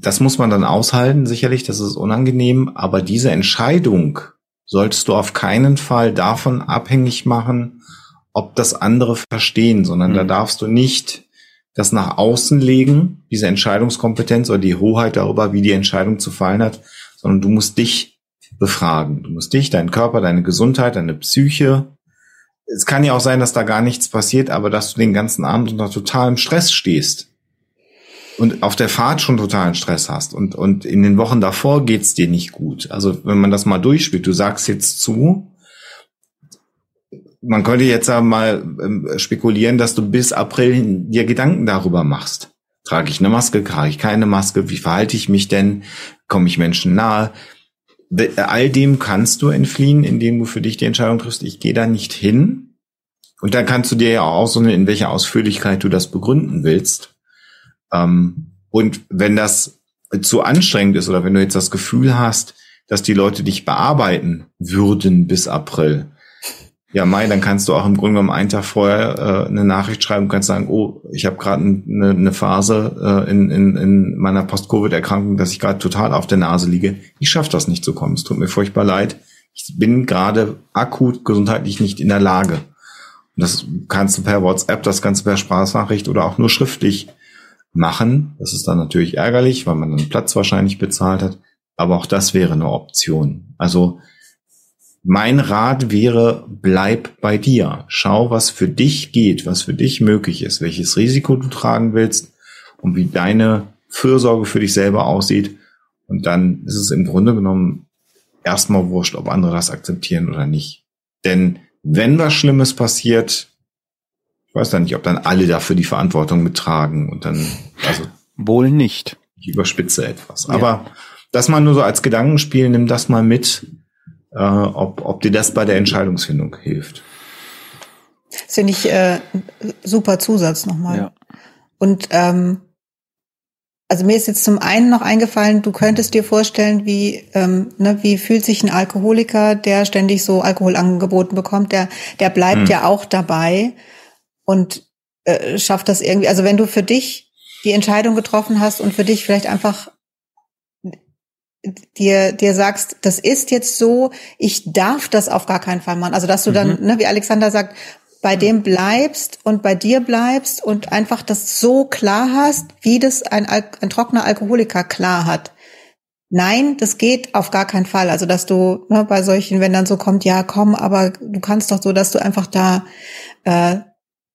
Speaker 2: Das muss man dann aushalten, sicherlich, das ist unangenehm, aber diese Entscheidung solltest du auf keinen Fall davon abhängig machen, ob das andere verstehen, sondern da
Speaker 1: Mhm.
Speaker 2: darfst du nicht das nach außen legen, diese Entscheidungskompetenz oder die Hoheit darüber, wie die Entscheidung zu fallen hat, sondern du musst dich befragen. Du musst dich, deinen Körper, deine Gesundheit, deine Psyche. Es kann ja auch sein, dass da gar nichts passiert, aber dass du den ganzen Abend unter totalem Stress stehst und auf der Fahrt schon totalen Stress hast und, und in den Wochen davor geht's dir nicht gut. Also wenn man das mal durchspielt, du sagst jetzt zu, man könnte jetzt mal ähm, spekulieren, dass du bis April dir Gedanken darüber machst. Trage ich eine Maske, trage ich keine Maske, wie verhalte ich mich denn, komme ich Menschen nahe? All dem kannst du entfliehen, indem du für dich die Entscheidung triffst, ich gehe da nicht hin. Und dann kannst du dir ja auch aussuchen, in welcher Ausführlichkeit du das begründen willst. Ähm, und wenn das zu anstrengend ist oder wenn du jetzt das Gefühl hast, dass die Leute dich bearbeiten würden bis April, ja, Mai, dann kannst du auch im Grunde genommen einen Tag vorher äh, eine Nachricht schreiben und kannst sagen, oh, ich habe gerade eine, eine Phase äh, in, in, in meiner Post-Covid-Erkrankung, dass ich gerade total auf der Nase liege. Ich schaffe das nicht zu kommen. Es tut mir furchtbar leid. Ich bin gerade akut gesundheitlich nicht in der Lage. Und das kannst du per WhatsApp, das kannst du per Sprachnachricht oder auch nur schriftlich machen. Das ist dann natürlich ärgerlich, weil man dann Platz wahrscheinlich bezahlt hat. Aber auch das wäre eine Option. Also mein Rat wäre, bleib bei dir. Schau, was für dich geht, was für dich möglich ist, welches Risiko du tragen willst und wie deine Fürsorge für dich selber aussieht. Und dann ist es im Grunde genommen erstmal wurscht, ob andere das akzeptieren oder nicht. Denn wenn was Schlimmes passiert, ich weiß dann nicht, ob dann alle dafür die Verantwortung mittragen und dann, also
Speaker 1: Wohl nicht.
Speaker 2: ich überspitze etwas.
Speaker 1: Ja.
Speaker 2: Aber das mal nur so als Gedankenspiel, nimm das mal mit, äh, ob, ob dir das bei der Entscheidungsfindung hilft.
Speaker 3: Das finde ich äh, super Zusatz nochmal.
Speaker 1: Ja.
Speaker 3: Und ähm, also mir ist jetzt zum einen noch eingefallen, du könntest dir vorstellen, wie, ähm, ne, wie fühlt sich ein Alkoholiker, der ständig so Alkohol angeboten bekommt, der, der bleibt hm. ja auch dabei und äh, schafft das irgendwie. Also wenn du für dich die Entscheidung getroffen hast und für dich vielleicht einfach dir, dir sagst, das ist jetzt so, ich darf das auf gar keinen Fall machen. Also dass du dann, mhm. ne, wie Alexander sagt, bei dem bleibst und bei dir bleibst und einfach das so klar hast, wie das ein, ein trockener Alkoholiker klar hat. Nein, das geht auf gar keinen Fall. Also dass du ne, bei solchen, wenn dann so kommt, ja komm, aber du kannst doch so, dass du einfach da äh,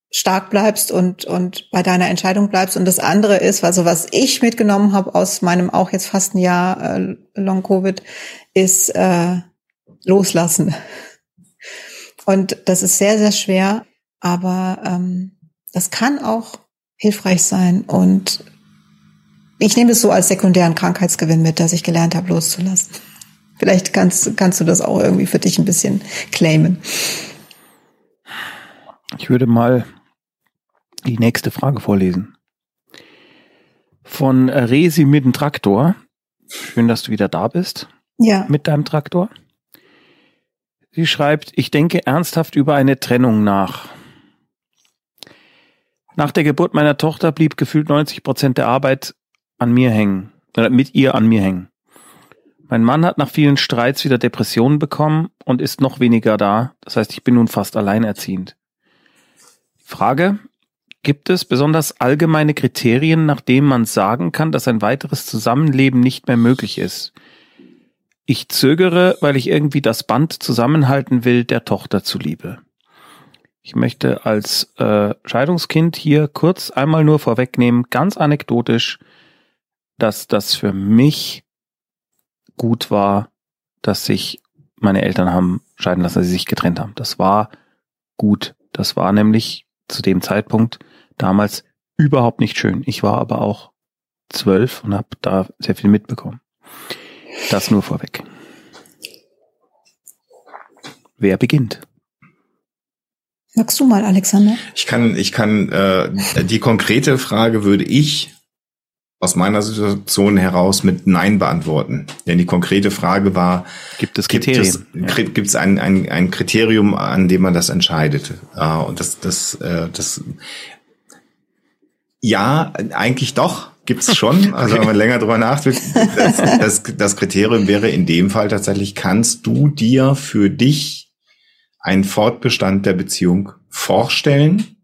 Speaker 3: stark bleibst und und bei deiner Entscheidung bleibst. Und das andere ist, also was ich mitgenommen habe aus meinem auch jetzt fast ein Jahr äh, Long Covid, ist äh, loslassen. Und das ist sehr, sehr schwer, aber ähm, das kann auch hilfreich sein. Und ich nehme es so als sekundären Krankheitsgewinn mit, dass ich gelernt habe, loszulassen. Vielleicht kannst, kannst du das auch irgendwie für dich ein bisschen claimen.
Speaker 1: Ich würde mal die nächste Frage vorlesen. Von Resi mit dem Traktor. Schön, dass du wieder da bist.
Speaker 3: Ja.
Speaker 1: Mit deinem Traktor. Sie schreibt, ich denke ernsthaft über eine Trennung nach. Nach der Geburt meiner Tochter blieb gefühlt 90 Prozent der Arbeit an mir hängen, oder mit ihr an mir hängen. Mein Mann hat nach vielen Streits wieder Depressionen bekommen und ist noch weniger da. Das heißt, ich bin nun fast alleinerziehend. Frage, gibt es besonders allgemeine Kriterien, nach denen man sagen kann, dass ein weiteres Zusammenleben nicht mehr möglich ist? Ich zögere, weil ich irgendwie das Band zusammenhalten will, der Tochter zuliebe. Ich möchte als äh, Scheidungskind hier kurz einmal nur vorwegnehmen, ganz anekdotisch, dass das für mich gut war, dass sich meine Eltern haben scheiden lassen, dass sie sich getrennt haben. Das war gut. Das war nämlich zu dem Zeitpunkt damals überhaupt nicht schön. Ich war aber auch zwölf und habe da sehr viel mitbekommen. Das nur vorweg. Wer beginnt?
Speaker 3: Magst du mal, Alexander?
Speaker 2: Ich kann, ich kann, äh, die konkrete Frage würde ich aus meiner Situation heraus mit Nein beantworten. Denn die konkrete Frage war,
Speaker 1: gibt es Kriterien?
Speaker 2: Gibt es, ja. ein, ein, ein Kriterium, an dem man das entscheidet? Äh, und das, das, äh, das, ja, eigentlich doch gibt's schon. (laughs) Also wenn man länger drüber nachdenkt, das, das, das Kriterium wäre in dem Fall tatsächlich, kannst du dir für dich einen Fortbestand der Beziehung vorstellen,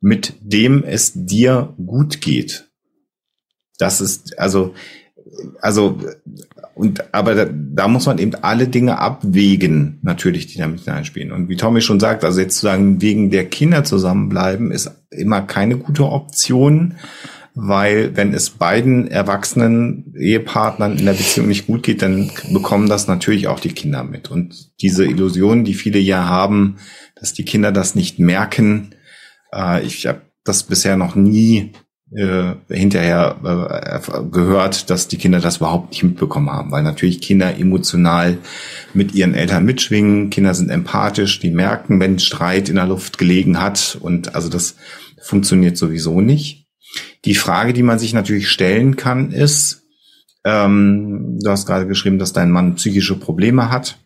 Speaker 2: mit dem es dir gut geht? Das ist, also, also, und, aber da, da muss man eben alle Dinge abwägen, natürlich, die damit hineinspielen. Und wie Tommy schon sagt, also jetzt zu sagen, wegen der Kinder zusammenbleiben, ist immer keine gute Option weil wenn es beiden erwachsenen Ehepartnern in der Beziehung nicht gut geht, dann bekommen das natürlich auch die Kinder mit. Und diese Illusion, die viele ja haben, dass die Kinder das nicht merken, äh, ich habe das bisher noch nie äh, hinterher äh, gehört, dass die Kinder das überhaupt nicht mitbekommen haben, weil natürlich Kinder emotional mit ihren Eltern mitschwingen, Kinder sind empathisch, die merken, wenn Streit in der Luft gelegen hat und also das funktioniert sowieso nicht. Die Frage, die man sich natürlich stellen kann, ist, ähm, du hast gerade geschrieben, dass dein Mann psychische Probleme hat.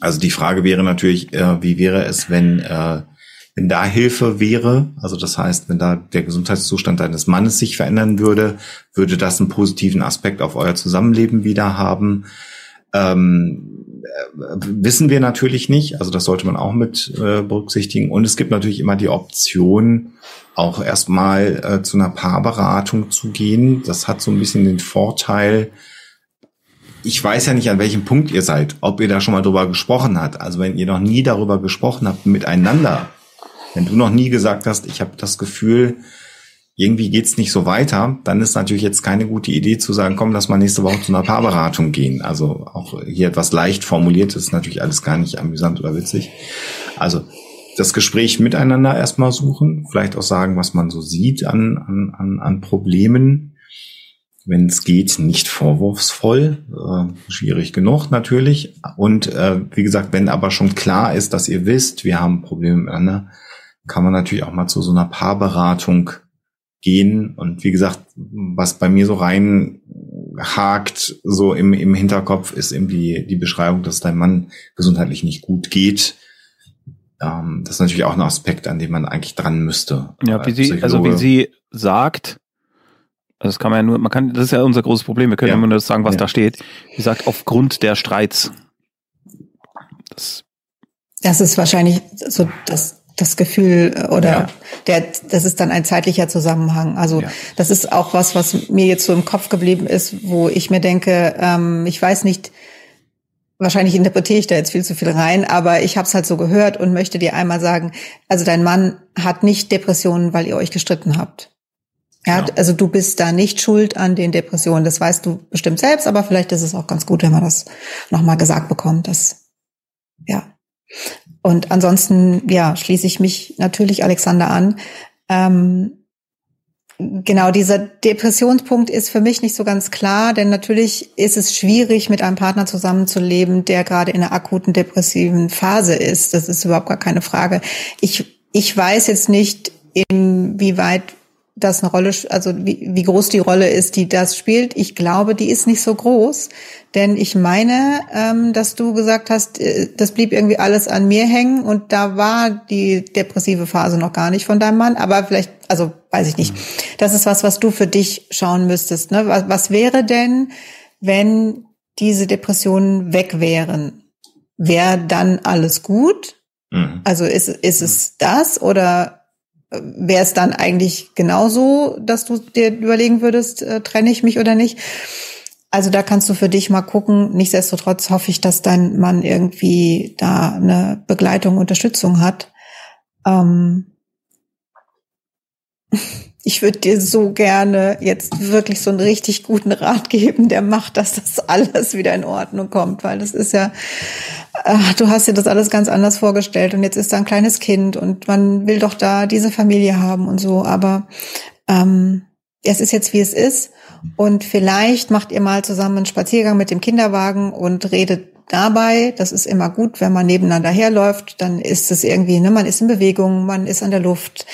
Speaker 2: Also die Frage wäre natürlich, äh, wie wäre es, wenn, äh, wenn da Hilfe wäre? Also das heißt, wenn da der Gesundheitszustand deines Mannes sich verändern würde, würde das einen positiven Aspekt auf euer Zusammenleben wieder haben. Ähm, äh, wissen wir natürlich nicht. Also das sollte man auch mit äh, berücksichtigen. Und es gibt natürlich immer die Option, auch erstmal äh, zu einer Paarberatung zu gehen. Das hat so ein bisschen den Vorteil, ich weiß ja nicht, an welchem Punkt ihr seid, ob ihr da schon mal drüber gesprochen habt. Also wenn ihr noch nie darüber gesprochen habt miteinander, wenn du noch nie gesagt hast, ich habe das Gefühl, irgendwie geht's nicht so weiter, dann ist natürlich jetzt keine gute Idee zu sagen, komm, lass mal nächste Woche zu einer Paarberatung gehen. Also auch hier etwas leicht formuliert ist natürlich alles gar nicht amüsant oder witzig. Also das Gespräch miteinander erstmal suchen, vielleicht auch sagen, was man so sieht an, an, an, an Problemen. Wenn es geht, nicht vorwurfsvoll, äh, schwierig genug natürlich. Und äh, wie gesagt, wenn aber schon klar ist, dass ihr wisst, wir haben Probleme miteinander, kann man natürlich auch mal zu so einer Paarberatung gehen. Und wie gesagt, was bei mir so rein hakt, so im, im Hinterkopf, ist irgendwie die Beschreibung, dass dein Mann gesundheitlich nicht gut geht. Ähm, das ist natürlich auch ein Aspekt, an dem man eigentlich dran müsste.
Speaker 1: Ja, wie sie, also wie sie sagt, also das kann man ja nur, man kann, das ist ja unser großes Problem, wir können ja, immer nur das sagen, was ja. da steht. Wie sagt, aufgrund der Streits.
Speaker 3: Das, das ist wahrscheinlich so das, das Gefühl äh, oder ja. der, das ist dann ein zeitlicher Zusammenhang. Also ja. das ist auch was, was mir jetzt so im Kopf geblieben ist, wo ich mir denke, ähm, ich weiß nicht, wahrscheinlich interpretiere ich da jetzt viel zu viel rein, aber ich habe es halt so gehört und möchte dir einmal sagen, also dein Mann hat nicht Depressionen, weil ihr euch gestritten habt. Ja, genau. also du bist da nicht schuld an den Depressionen. Das weißt du bestimmt selbst, aber vielleicht ist es auch ganz gut, wenn man das nochmal gesagt bekommt. Dass, ja. Und ansonsten, ja, schließe ich mich natürlich Alexander an. Ähm, genau, dieser Depressionspunkt ist für mich nicht so ganz klar, denn natürlich ist es schwierig, mit einem Partner zusammenzuleben, der gerade in einer akuten depressiven Phase ist. Das ist überhaupt gar keine Frage. Ich, ich weiß jetzt nicht, inwieweit das eine Rolle, also wie, wie groß die Rolle ist, die das spielt. Ich glaube, die ist nicht so groß, denn ich meine, ähm, dass du gesagt hast, äh, das blieb irgendwie alles an mir hängen und da war die depressive Phase noch gar nicht von deinem Mann, aber vielleicht, also weiß ich nicht. Das ist was, was du für dich schauen müsstest. Ne? Was, was wäre denn, wenn diese Depressionen weg wären? Wäre dann alles gut? Mhm. Also ist, ist es das oder wäre es dann eigentlich genauso, dass du dir überlegen würdest, äh, trenne ich mich oder nicht? Also da kannst du für dich mal gucken. Nichtsdestotrotz hoffe ich, dass dein Mann irgendwie da eine Begleitung, Unterstützung hat. Ähm ich würde dir so gerne jetzt wirklich so einen richtig guten Rat geben, der macht, dass das alles wieder in Ordnung kommt, weil das ist ja, ach, du hast dir das alles ganz anders vorgestellt und jetzt ist da ein kleines Kind und man will doch da diese Familie haben und so, aber ähm, es ist jetzt wie es ist und vielleicht macht ihr mal zusammen einen Spaziergang mit dem Kinderwagen und redet dabei. Das ist immer gut, wenn man nebeneinander herläuft, dann ist es irgendwie, ne, man ist in Bewegung, man ist an der Luft.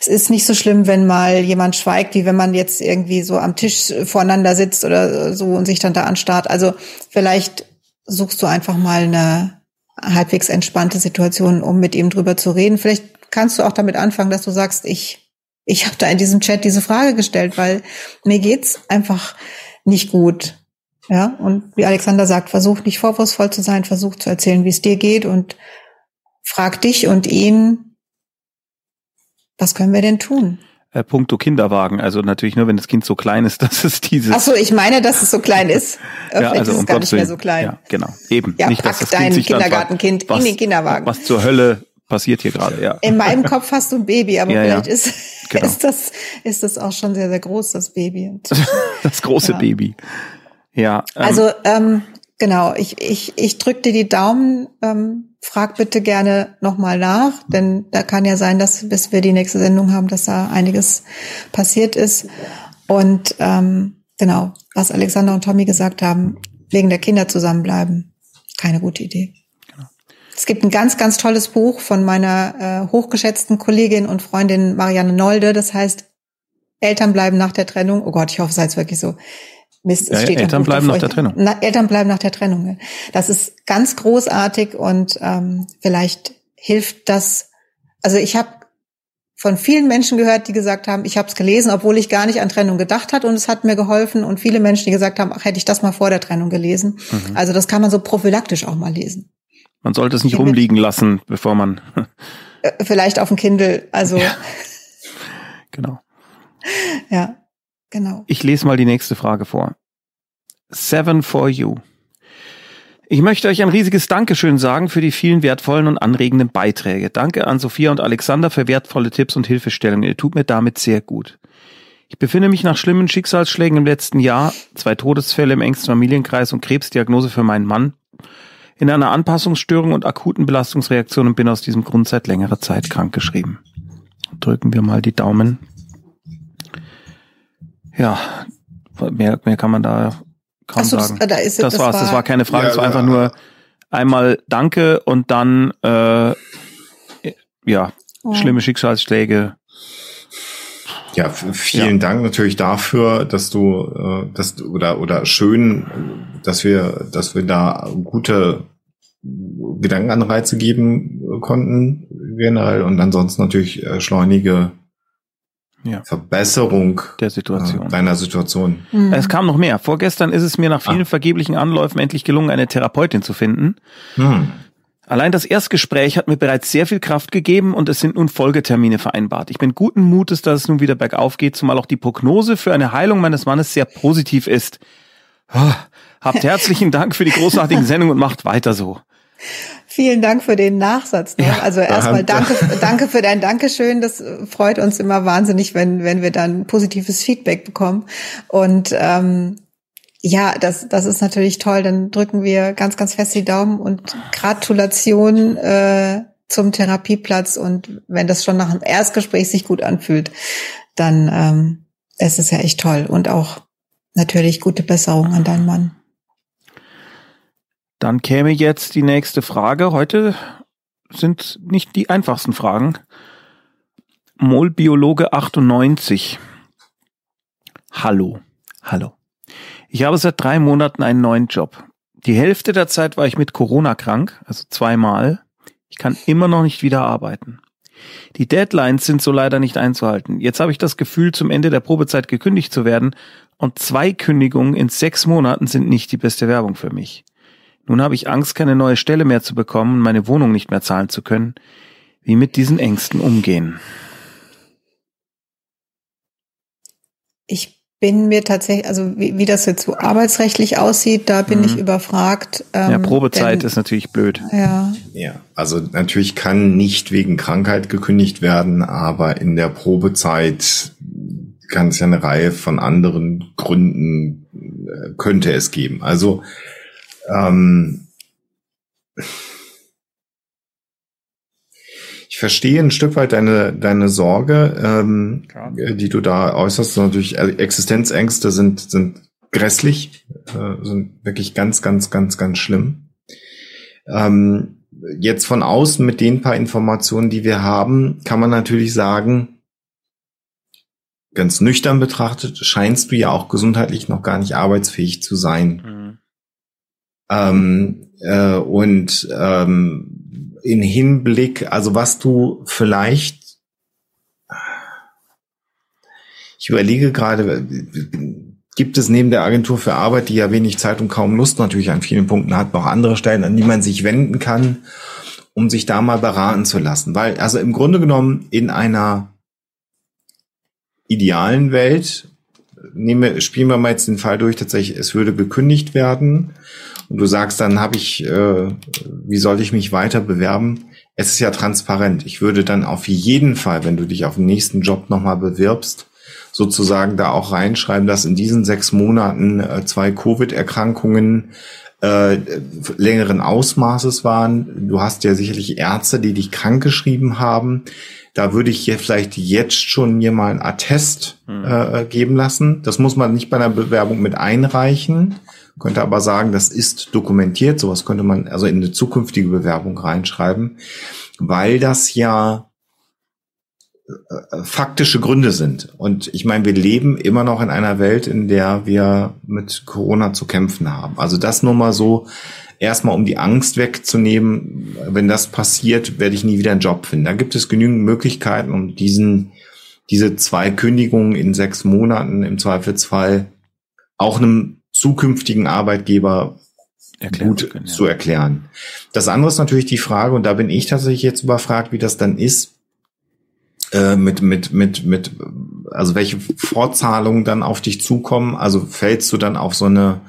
Speaker 3: Es ist nicht so schlimm, wenn mal jemand schweigt, wie wenn man jetzt irgendwie so am Tisch voreinander sitzt oder so und sich dann da anstarrt. Also vielleicht suchst du einfach mal eine halbwegs entspannte Situation, um mit ihm drüber zu reden. Vielleicht kannst du auch damit anfangen, dass du sagst, ich ich habe da in diesem Chat diese Frage gestellt, weil mir geht's einfach nicht gut. Ja, und wie Alexander sagt, versuch nicht vorwurfsvoll zu sein, versuch zu erzählen, wie es dir geht und frag dich und ihn, was können wir denn tun?
Speaker 1: Äh, Punkto Kinderwagen, also natürlich nur, wenn das Kind so klein ist, (laughs) dass es dieses.
Speaker 3: Ach so, ich meine, dass es so klein ist. (laughs)
Speaker 1: ja, Vielleicht also ist es gar nicht mehr so klein. Ja, genau. Eben.
Speaker 3: Ja, nicht, pack dass das dein kind Kindergartenkind in den Kinderwagen.
Speaker 1: Was zur Hölle passiert hier gerade, ja.
Speaker 3: In meinem Kopf hast du ein Baby, aber (laughs) ja, vielleicht ja. Ist, genau. ist, das, ist das auch schon sehr, sehr groß, das Baby.
Speaker 1: das große ja. Baby. Ja.
Speaker 3: Ähm, also ähm, genau, ich, ich, ich drück dir die Daumen, ähm, frag bitte gerne nochmal nach, denn da kann ja sein, dass bis wir die nächste Sendung haben, dass da einiges passiert ist. Und ähm, genau, was Alexander und Tommy gesagt haben, wegen der Kinder zusammenbleiben, keine gute Idee. Genau. Es gibt ein ganz, ganz tolles Buch von meiner äh, hochgeschätzten Kollegin und Freundin Marianne Nolde, das heißt Eltern bleiben nach der Trennung. Oh Gott, ich hoffe, es sei jetzt wirklich so.
Speaker 1: Mist, es ja, steht Eltern bleiben nach der Trennung.
Speaker 3: Na, Eltern bleiben nach der Trennung. Das ist ganz großartig und ähm, vielleicht hilft das. Also ich habe von vielen Menschen gehört, die gesagt haben, ich habe es gelesen, obwohl ich gar nicht an Trennung gedacht hat und es hat mir geholfen. Und viele Menschen, die gesagt haben, ach, hätte ich das mal vor der Trennung gelesen. Mhm. Also das kann man so prophylaktisch auch mal lesen.
Speaker 1: Man sollte es nicht rumliegen lassen, bevor man.
Speaker 3: Äh, vielleicht auf dem Kindle. Also. Ja. (laughs)
Speaker 1: Genau.
Speaker 3: Ja. Genau.
Speaker 1: Ich lese mal die nächste Frage vor. Seven for you. Ich möchte euch ein riesiges Dankeschön sagen für die vielen wertvollen und anregenden Beiträge. Danke an Sophia und Alexander für wertvolle Tipps und Hilfestellungen. Ihr tut mir damit sehr gut. Ich befinde mich nach schlimmen Schicksalsschlägen im letzten Jahr, zwei Todesfälle im engsten Familienkreis und Krebsdiagnose für meinen Mann, in einer Anpassungsstörung und akuten Belastungsreaktion und bin aus diesem Grund seit längerer Zeit krankgeschrieben. Drücken wir mal die Daumen ja, mehr, mehr kann man da kaum so, sagen. Da ist, das, das war's, war, das war keine Frage, es ja, war einfach nur einmal Danke und dann äh, ja, oh. schlimme Schicksalsschläge.
Speaker 2: Ja, vielen ja. Dank natürlich dafür, dass du, äh, dass oder oder schön, dass wir, dass wir da gute Gedankenanreize geben konnten generell und ansonsten natürlich äh, schleunige ja. Verbesserung
Speaker 1: der Situation.
Speaker 2: Äh, deiner Situation.
Speaker 1: Mhm. Es kam noch mehr. Vorgestern ist es mir nach vielen ah. vergeblichen Anläufen endlich gelungen, eine Therapeutin zu finden. Mhm. Allein das Erstgespräch hat mir bereits sehr viel Kraft gegeben und es sind nun Folgetermine vereinbart. Ich bin guten Mutes, dass es nun wieder bergauf geht, zumal auch die Prognose für eine Heilung meines Mannes sehr positiv ist. Oh, habt herzlichen Dank für die großartigen (laughs) Sendungen und macht weiter so.
Speaker 3: Vielen Dank für den Nachsatz. Ne? Ja, also erstmal danke, danke für dein Dankeschön. Das freut uns immer wahnsinnig, wenn, wenn wir dann positives Feedback bekommen. Und ähm, ja, das, das ist natürlich toll. Dann drücken wir ganz, ganz fest die Daumen und Gratulation äh, zum Therapieplatz. Und wenn das schon nach dem Erstgespräch sich gut anfühlt, dann ähm, ist es ja echt toll. Und auch natürlich gute Besserung an deinen Mann.
Speaker 1: Dann käme jetzt die nächste Frage. Heute sind nicht die einfachsten Fragen. Molbiologe 98. Hallo. Hallo. Ich habe seit drei Monaten einen neuen Job. Die Hälfte der Zeit war ich mit Corona krank, also zweimal. Ich kann immer noch nicht wieder arbeiten. Die Deadlines sind so leider nicht einzuhalten. Jetzt habe ich das Gefühl, zum Ende der Probezeit gekündigt zu werden und zwei Kündigungen in sechs Monaten sind nicht die beste Werbung für mich. Nun habe ich Angst, keine neue Stelle mehr zu bekommen und meine Wohnung nicht mehr zahlen zu können. Wie mit diesen Ängsten umgehen?
Speaker 3: Ich bin mir tatsächlich, also wie, wie das jetzt so arbeitsrechtlich aussieht, da bin mhm. ich überfragt.
Speaker 1: Ähm, ja, Probezeit denn, ist natürlich blöd.
Speaker 3: Ja.
Speaker 2: Ja, also natürlich kann nicht wegen Krankheit gekündigt werden, aber in der Probezeit kann es ja eine Reihe von anderen Gründen äh, könnte es geben. Also ähm, ich verstehe ein Stück weit deine, deine Sorge, ähm, die du da äußerst. Natürlich, äh, Existenzängste sind, sind grässlich, äh, sind wirklich ganz, ganz, ganz, ganz schlimm. Ähm, jetzt von außen mit den paar Informationen, die wir haben, kann man natürlich sagen, ganz nüchtern betrachtet, scheinst du ja auch gesundheitlich noch gar nicht arbeitsfähig zu sein. Mhm. Ähm, äh, und ähm, in Hinblick, also was du vielleicht, ich überlege gerade, gibt es neben der Agentur für Arbeit, die ja wenig Zeit und kaum Lust natürlich an vielen Punkten hat, noch andere Stellen, an die man sich wenden kann, um sich da mal beraten zu lassen? Weil, also im Grunde genommen in einer idealen Welt, nehme, spielen wir mal jetzt den Fall durch, tatsächlich, es würde gekündigt werden und du sagst, dann habe ich, äh, wie soll ich mich weiter bewerben? Es ist ja transparent. Ich würde dann auf jeden Fall, wenn du dich auf den nächsten Job nochmal bewirbst, sozusagen da auch reinschreiben, dass in diesen sechs Monaten äh, zwei Covid-Erkrankungen äh, längeren Ausmaßes waren. Du hast ja sicherlich Ärzte, die dich krankgeschrieben haben. Da würde ich hier vielleicht jetzt schon mir mal ein Attest hm. äh, geben lassen. Das muss man nicht bei einer Bewerbung mit einreichen könnte aber sagen, das ist dokumentiert. Sowas könnte man also in eine zukünftige Bewerbung reinschreiben, weil das ja äh, äh, faktische Gründe sind. Und ich meine, wir leben immer noch in einer Welt, in der wir mit Corona zu kämpfen haben. Also das nur mal so erstmal um die Angst wegzunehmen, wenn das passiert, werde ich nie wieder einen Job finden. Da gibt es genügend Möglichkeiten, um diesen, diese zwei Kündigungen in sechs Monaten im Zweifelsfall auch einem zukünftigen Arbeitgeber erklären gut zu, können, ja. zu erklären. Das andere ist natürlich die Frage, und da bin ich tatsächlich jetzt überfragt, wie das dann ist, äh, mit, mit, mit, mit, also welche Vorzahlungen dann auf dich zukommen. Also fällst du dann auf so eine,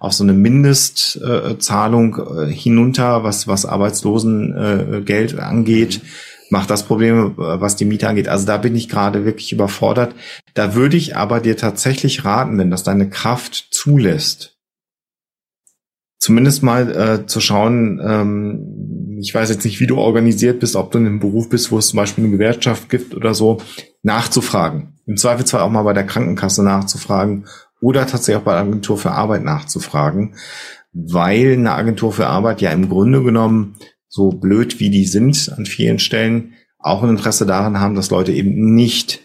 Speaker 2: auf so eine Mindestzahlung äh, hinunter, was, was Arbeitslosengeld äh, angeht. Mhm macht das Problem, was die Miete angeht. Also da bin ich gerade wirklich überfordert. Da würde ich aber dir tatsächlich raten, wenn das deine Kraft zulässt, zumindest mal äh, zu schauen, ähm, ich weiß jetzt nicht, wie du organisiert bist, ob du in einem Beruf bist, wo es zum Beispiel eine Gewerkschaft gibt oder so, nachzufragen. Im Zweifelsfall auch mal bei der Krankenkasse nachzufragen oder tatsächlich auch bei der Agentur für Arbeit nachzufragen, weil eine Agentur für Arbeit ja im Grunde genommen so blöd wie die sind an vielen Stellen, auch ein Interesse daran haben, dass Leute eben nicht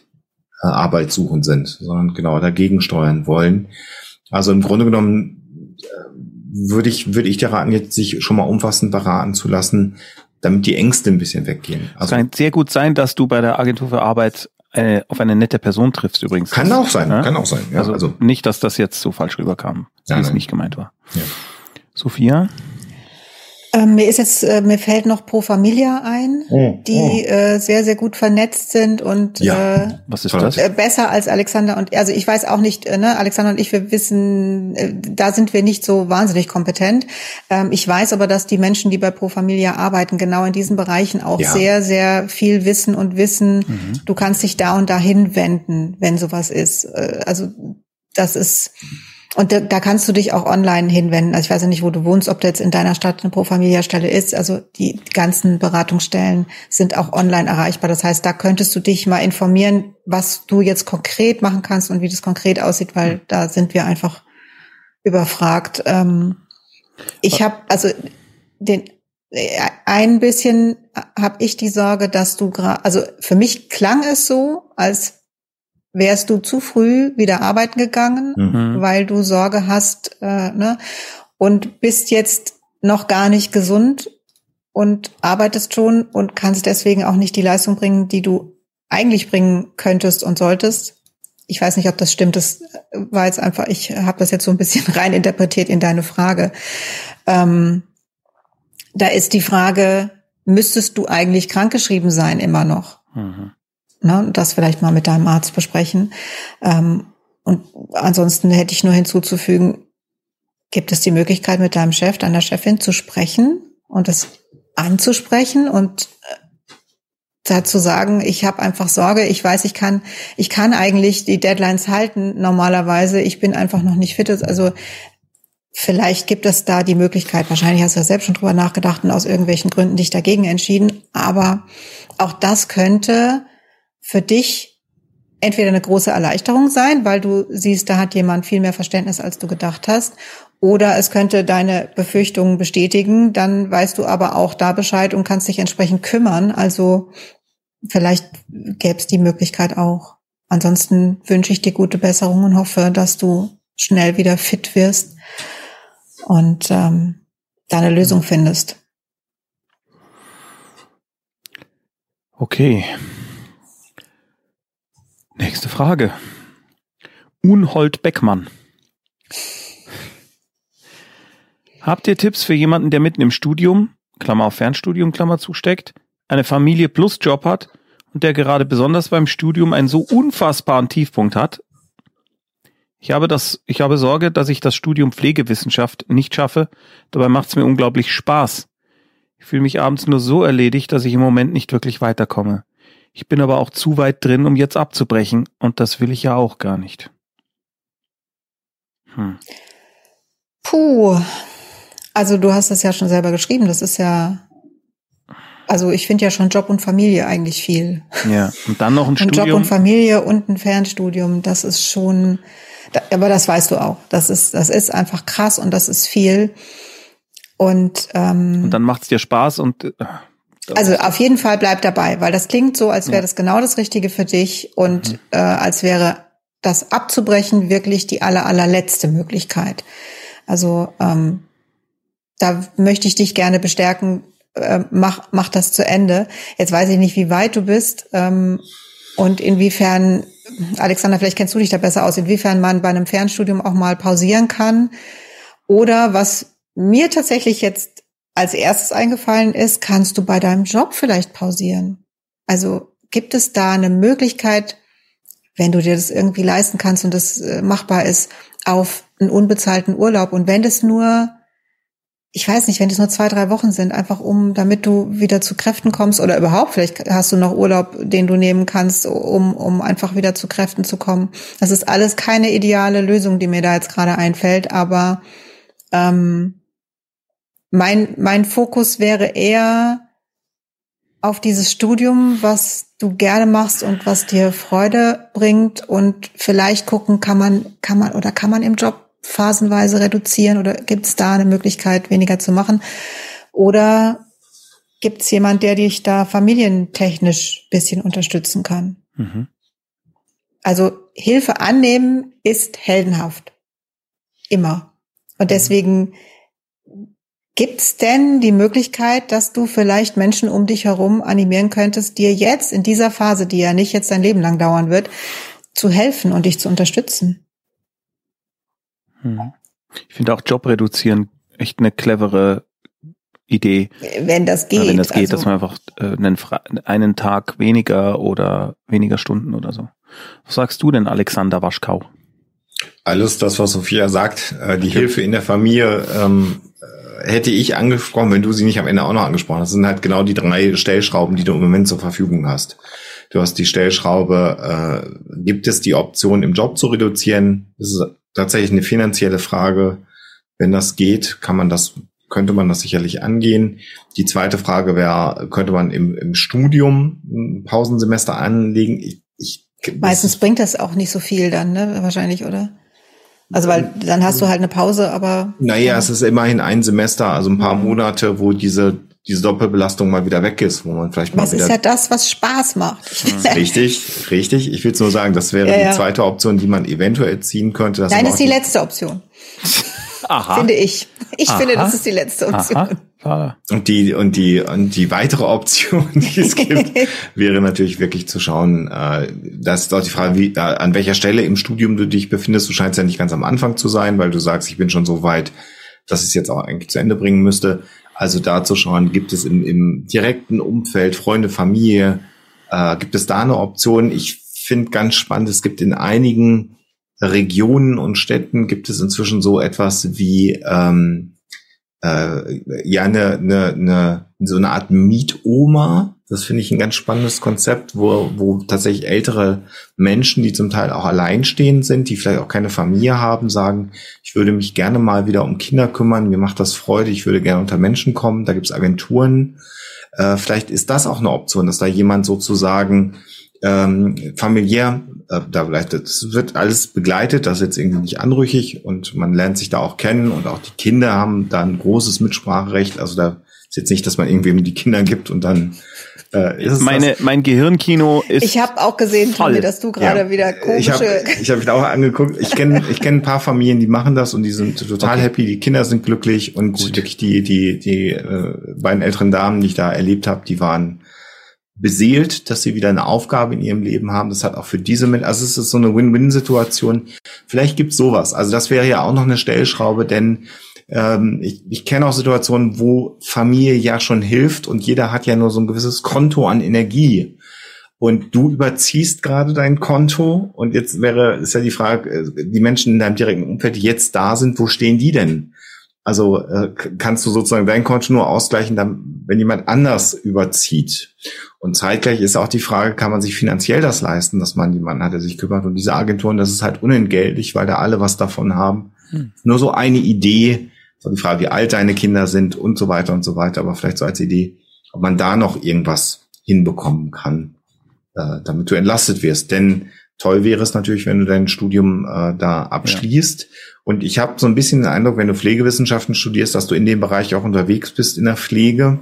Speaker 2: äh, arbeitssuchend sind, sondern genau dagegen steuern wollen. Also im Grunde genommen äh, würde ich, würde ich dir raten, jetzt sich schon mal umfassend beraten zu lassen, damit die Ängste ein bisschen weggehen.
Speaker 1: Also, es kann sehr gut sein, dass du bei der Agentur für Arbeit äh, auf eine nette Person triffst übrigens.
Speaker 2: Kann auch sein, ja? kann auch sein.
Speaker 1: Ja, also, also, nicht, dass das jetzt so falsch rüberkam, wie es nicht gemeint war.
Speaker 2: Ja.
Speaker 1: Sophia?
Speaker 3: Ähm, mir ist jetzt, äh, mir fällt noch Pro Familia ein, oh, die oh. Äh, sehr, sehr gut vernetzt sind und
Speaker 1: ja. äh, was ist das?
Speaker 3: Äh, besser als Alexander und also ich weiß auch nicht, äh, ne, Alexander und ich, wir wissen, äh, da sind wir nicht so wahnsinnig kompetent. Ähm, ich weiß aber, dass die Menschen, die bei Pro Familia arbeiten, genau in diesen Bereichen auch ja. sehr, sehr viel wissen und wissen, mhm. du kannst dich da und dahin wenden, wenn sowas ist. Äh, also das ist und da, da kannst du dich auch online hinwenden. Also ich weiß ja nicht, wo du wohnst, ob da jetzt in deiner Stadt eine Pro Familia Stelle ist. Also die ganzen Beratungsstellen sind auch online erreichbar. Das heißt, da könntest du dich mal informieren, was du jetzt konkret machen kannst und wie das konkret aussieht, weil da sind wir einfach überfragt. Ähm, ich habe also den ein bisschen habe ich die Sorge, dass du gerade, also für mich klang es so, als wärst du zu früh wieder arbeiten gegangen, mhm. weil du Sorge hast äh, ne? und bist jetzt noch gar nicht gesund und arbeitest schon und kannst deswegen auch nicht die Leistung bringen, die du eigentlich bringen könntest und solltest. Ich weiß nicht, ob das stimmt. Das war jetzt einfach, ich habe das jetzt so ein bisschen (laughs) rein interpretiert in deine Frage. Ähm, da ist die Frage, müsstest du eigentlich krankgeschrieben sein immer noch? Mhm ne, das vielleicht mal mit deinem Arzt besprechen. Ähm, und ansonsten hätte ich nur hinzuzufügen, gibt es die Möglichkeit, mit deinem Chef, deiner Chefin zu sprechen und es anzusprechen und äh, dazu sagen, ich habe einfach Sorge, ich weiß, ich kann, ich kann eigentlich die Deadlines halten normalerweise, ich bin einfach noch nicht fit. Also vielleicht gibt es da die Möglichkeit, wahrscheinlich hast du ja selbst schon drüber nachgedacht und aus irgendwelchen Gründen dich dagegen entschieden, aber auch das könnte für dich entweder eine große Erleichterung sein, weil du siehst, da hat jemand viel mehr Verständnis, als du gedacht hast, oder es könnte deine Befürchtungen bestätigen, dann weißt du aber auch da Bescheid und kannst dich entsprechend kümmern. Also vielleicht gäbe es die Möglichkeit auch. Ansonsten wünsche ich dir gute Besserung und hoffe, dass du schnell wieder fit wirst und ähm, deine Lösung findest.
Speaker 1: Okay. Nächste Frage. Unhold Beckmann. Habt ihr Tipps für jemanden, der mitten im Studium, Klammer auf Fernstudium, Klammer zusteckt, eine Familie plus Job hat und der gerade besonders beim Studium einen so unfassbaren Tiefpunkt hat? Ich habe das, ich habe Sorge, dass ich das Studium Pflegewissenschaft nicht schaffe. Dabei macht es mir unglaublich Spaß. Ich fühle mich abends nur so erledigt, dass ich im Moment nicht wirklich weiterkomme. Ich bin aber auch zu weit drin, um jetzt abzubrechen, und das will ich ja auch gar nicht.
Speaker 3: Hm. Puh. Also du hast das ja schon selber geschrieben. Das ist ja, also ich finde ja schon Job und Familie eigentlich viel.
Speaker 1: Ja, und dann noch ein
Speaker 3: und
Speaker 1: Studium.
Speaker 3: Job und Familie und ein Fernstudium, das ist schon, aber das weißt du auch. Das ist, das ist einfach krass und das ist viel. Und, ähm,
Speaker 1: und dann macht es dir Spaß und äh,
Speaker 3: also auf jeden Fall bleib dabei, weil das klingt so, als wäre ja. das genau das Richtige für dich und mhm. äh, als wäre das abzubrechen wirklich die aller, allerletzte Möglichkeit. Also ähm, da möchte ich dich gerne bestärken, äh, mach, mach das zu Ende. Jetzt weiß ich nicht, wie weit du bist ähm, und inwiefern, Alexander, vielleicht kennst du dich da besser aus, inwiefern man bei einem Fernstudium auch mal pausieren kann. Oder was mir tatsächlich jetzt als erstes eingefallen ist, kannst du bei deinem Job vielleicht pausieren. Also gibt es da eine Möglichkeit, wenn du dir das irgendwie leisten kannst und das äh, machbar ist, auf einen unbezahlten Urlaub und wenn es nur, ich weiß nicht, wenn es nur zwei, drei Wochen sind, einfach um, damit du wieder zu Kräften kommst oder überhaupt, vielleicht hast du noch Urlaub, den du nehmen kannst, um, um einfach wieder zu Kräften zu kommen. Das ist alles keine ideale Lösung, die mir da jetzt gerade einfällt, aber ähm, mein, mein Fokus wäre eher auf dieses Studium, was du gerne machst und was dir Freude bringt und vielleicht gucken, kann man, kann man oder kann man im Job phasenweise reduzieren oder gibt es da eine Möglichkeit, weniger zu machen? Oder gibt es jemand, der dich da familientechnisch bisschen unterstützen kann? Mhm. Also Hilfe annehmen ist heldenhaft. Immer. Und deswegen gibt's denn die Möglichkeit, dass du vielleicht Menschen um dich herum animieren könntest, dir jetzt in dieser Phase, die ja nicht jetzt dein Leben lang dauern wird, zu helfen und dich zu unterstützen?
Speaker 1: Hm. Ich finde auch Job reduzieren echt eine clevere Idee.
Speaker 3: Wenn das geht.
Speaker 1: Wenn das geht, also, dass man einfach äh, einen, einen Tag weniger oder weniger Stunden oder so. Was sagst du denn, Alexander Waschkau?
Speaker 2: Alles das, was Sophia sagt, äh, die Hilfe in der Familie ähm, äh, hätte ich angesprochen, wenn du sie nicht am Ende auch noch angesprochen hast. Das sind halt genau die drei Stellschrauben, die du im Moment zur Verfügung hast. Du hast die Stellschraube, äh, gibt es die Option im Job zu reduzieren? Das ist tatsächlich eine finanzielle Frage. Wenn das geht, kann man das, könnte man das sicherlich angehen. Die zweite Frage wäre, könnte man im, im Studium ein Pausensemester anlegen? Ich, ich,
Speaker 3: Meistens bringt das auch nicht so viel dann, ne? Wahrscheinlich, oder? Also weil dann hast du halt eine Pause, aber.
Speaker 2: Naja, ja. es ist immerhin ein Semester, also ein paar mhm. Monate, wo diese diese Doppelbelastung mal wieder weg ist, wo man vielleicht mal
Speaker 3: das
Speaker 2: wieder.
Speaker 3: Das ist ja das, was Spaß macht. (laughs)
Speaker 2: richtig, richtig. Ich will es nur sagen, das wäre ja, ja. die zweite Option, die man eventuell ziehen könnte.
Speaker 3: Nein, ist die letzte Option. (laughs) Aha. Finde ich. Ich Aha. finde, das ist die letzte Option.
Speaker 2: Aha. Und die und die und die weitere Option, (laughs) die es gibt, (laughs) wäre natürlich wirklich zu schauen. Äh, das ist auch die Frage, wie, äh, an welcher Stelle im Studium du dich befindest. Du scheinst ja nicht ganz am Anfang zu sein, weil du sagst, ich bin schon so weit, dass ich es jetzt auch eigentlich zu Ende bringen müsste. Also da zu schauen, gibt es im, im direkten Umfeld, Freunde, Familie, äh, gibt es da eine Option? Ich finde ganz spannend, es gibt in einigen Regionen und Städten gibt es inzwischen so etwas wie ähm, äh, ja eine, eine, eine so eine Art Mietoma. Das finde ich ein ganz spannendes Konzept, wo, wo tatsächlich ältere Menschen, die zum Teil auch alleinstehend sind, die vielleicht auch keine Familie haben, sagen, ich würde mich gerne mal wieder um Kinder kümmern, mir macht das Freude, ich würde gerne unter Menschen kommen, da gibt es Agenturen. Äh, vielleicht ist das auch eine Option, dass da jemand sozusagen ähm, familiär, äh, da vielleicht, das wird alles begleitet, das ist jetzt irgendwie nicht anrüchig und man lernt sich da auch kennen und auch die Kinder haben da ein großes Mitspracherecht. Also da ist jetzt nicht, dass man irgendwie die Kinder gibt und dann
Speaker 1: äh, ist Meine, das? mein Gehirnkino ist.
Speaker 3: Ich habe auch gesehen, Tommy, dass du gerade ja. wieder komische.
Speaker 2: Ich habe ich hab mich auch angeguckt. Ich kenne ich kenn ein paar Familien, die machen das und die sind total okay. happy. Die Kinder sind glücklich und Gut. wirklich die die die äh, beiden älteren Damen, die ich da erlebt habe, die waren beseelt, dass sie wieder eine Aufgabe in ihrem Leben haben. Das hat auch für diese Menschen, also es ist so eine Win-Win-Situation. Vielleicht gibt's sowas. Also das wäre ja auch noch eine Stellschraube, denn ähm, ich, ich kenne auch Situationen, wo Familie ja schon hilft und jeder hat ja nur so ein gewisses Konto an Energie. Und du überziehst gerade dein Konto und jetzt wäre, ist ja die Frage, äh, die Menschen in deinem direkten Umfeld, die jetzt da sind, wo stehen die denn? Also äh, kannst du sozusagen dein Konto nur ausgleichen, wenn jemand anders überzieht. Und zeitgleich ist auch die Frage, kann man sich finanziell das leisten, dass man jemanden hat, der sich kümmert. Und diese Agenturen, das ist halt unentgeltlich, weil da alle was davon haben. Hm. Nur so eine Idee, so die Frage, wie alt deine Kinder sind und so weiter und so weiter. Aber vielleicht so als Idee, ob man da noch irgendwas hinbekommen kann, äh, damit du entlastet wirst. Denn toll wäre es natürlich, wenn du dein Studium äh, da abschließt. Ja. Und ich habe so ein bisschen den Eindruck, wenn du Pflegewissenschaften studierst, dass du in dem Bereich auch unterwegs bist in der Pflege.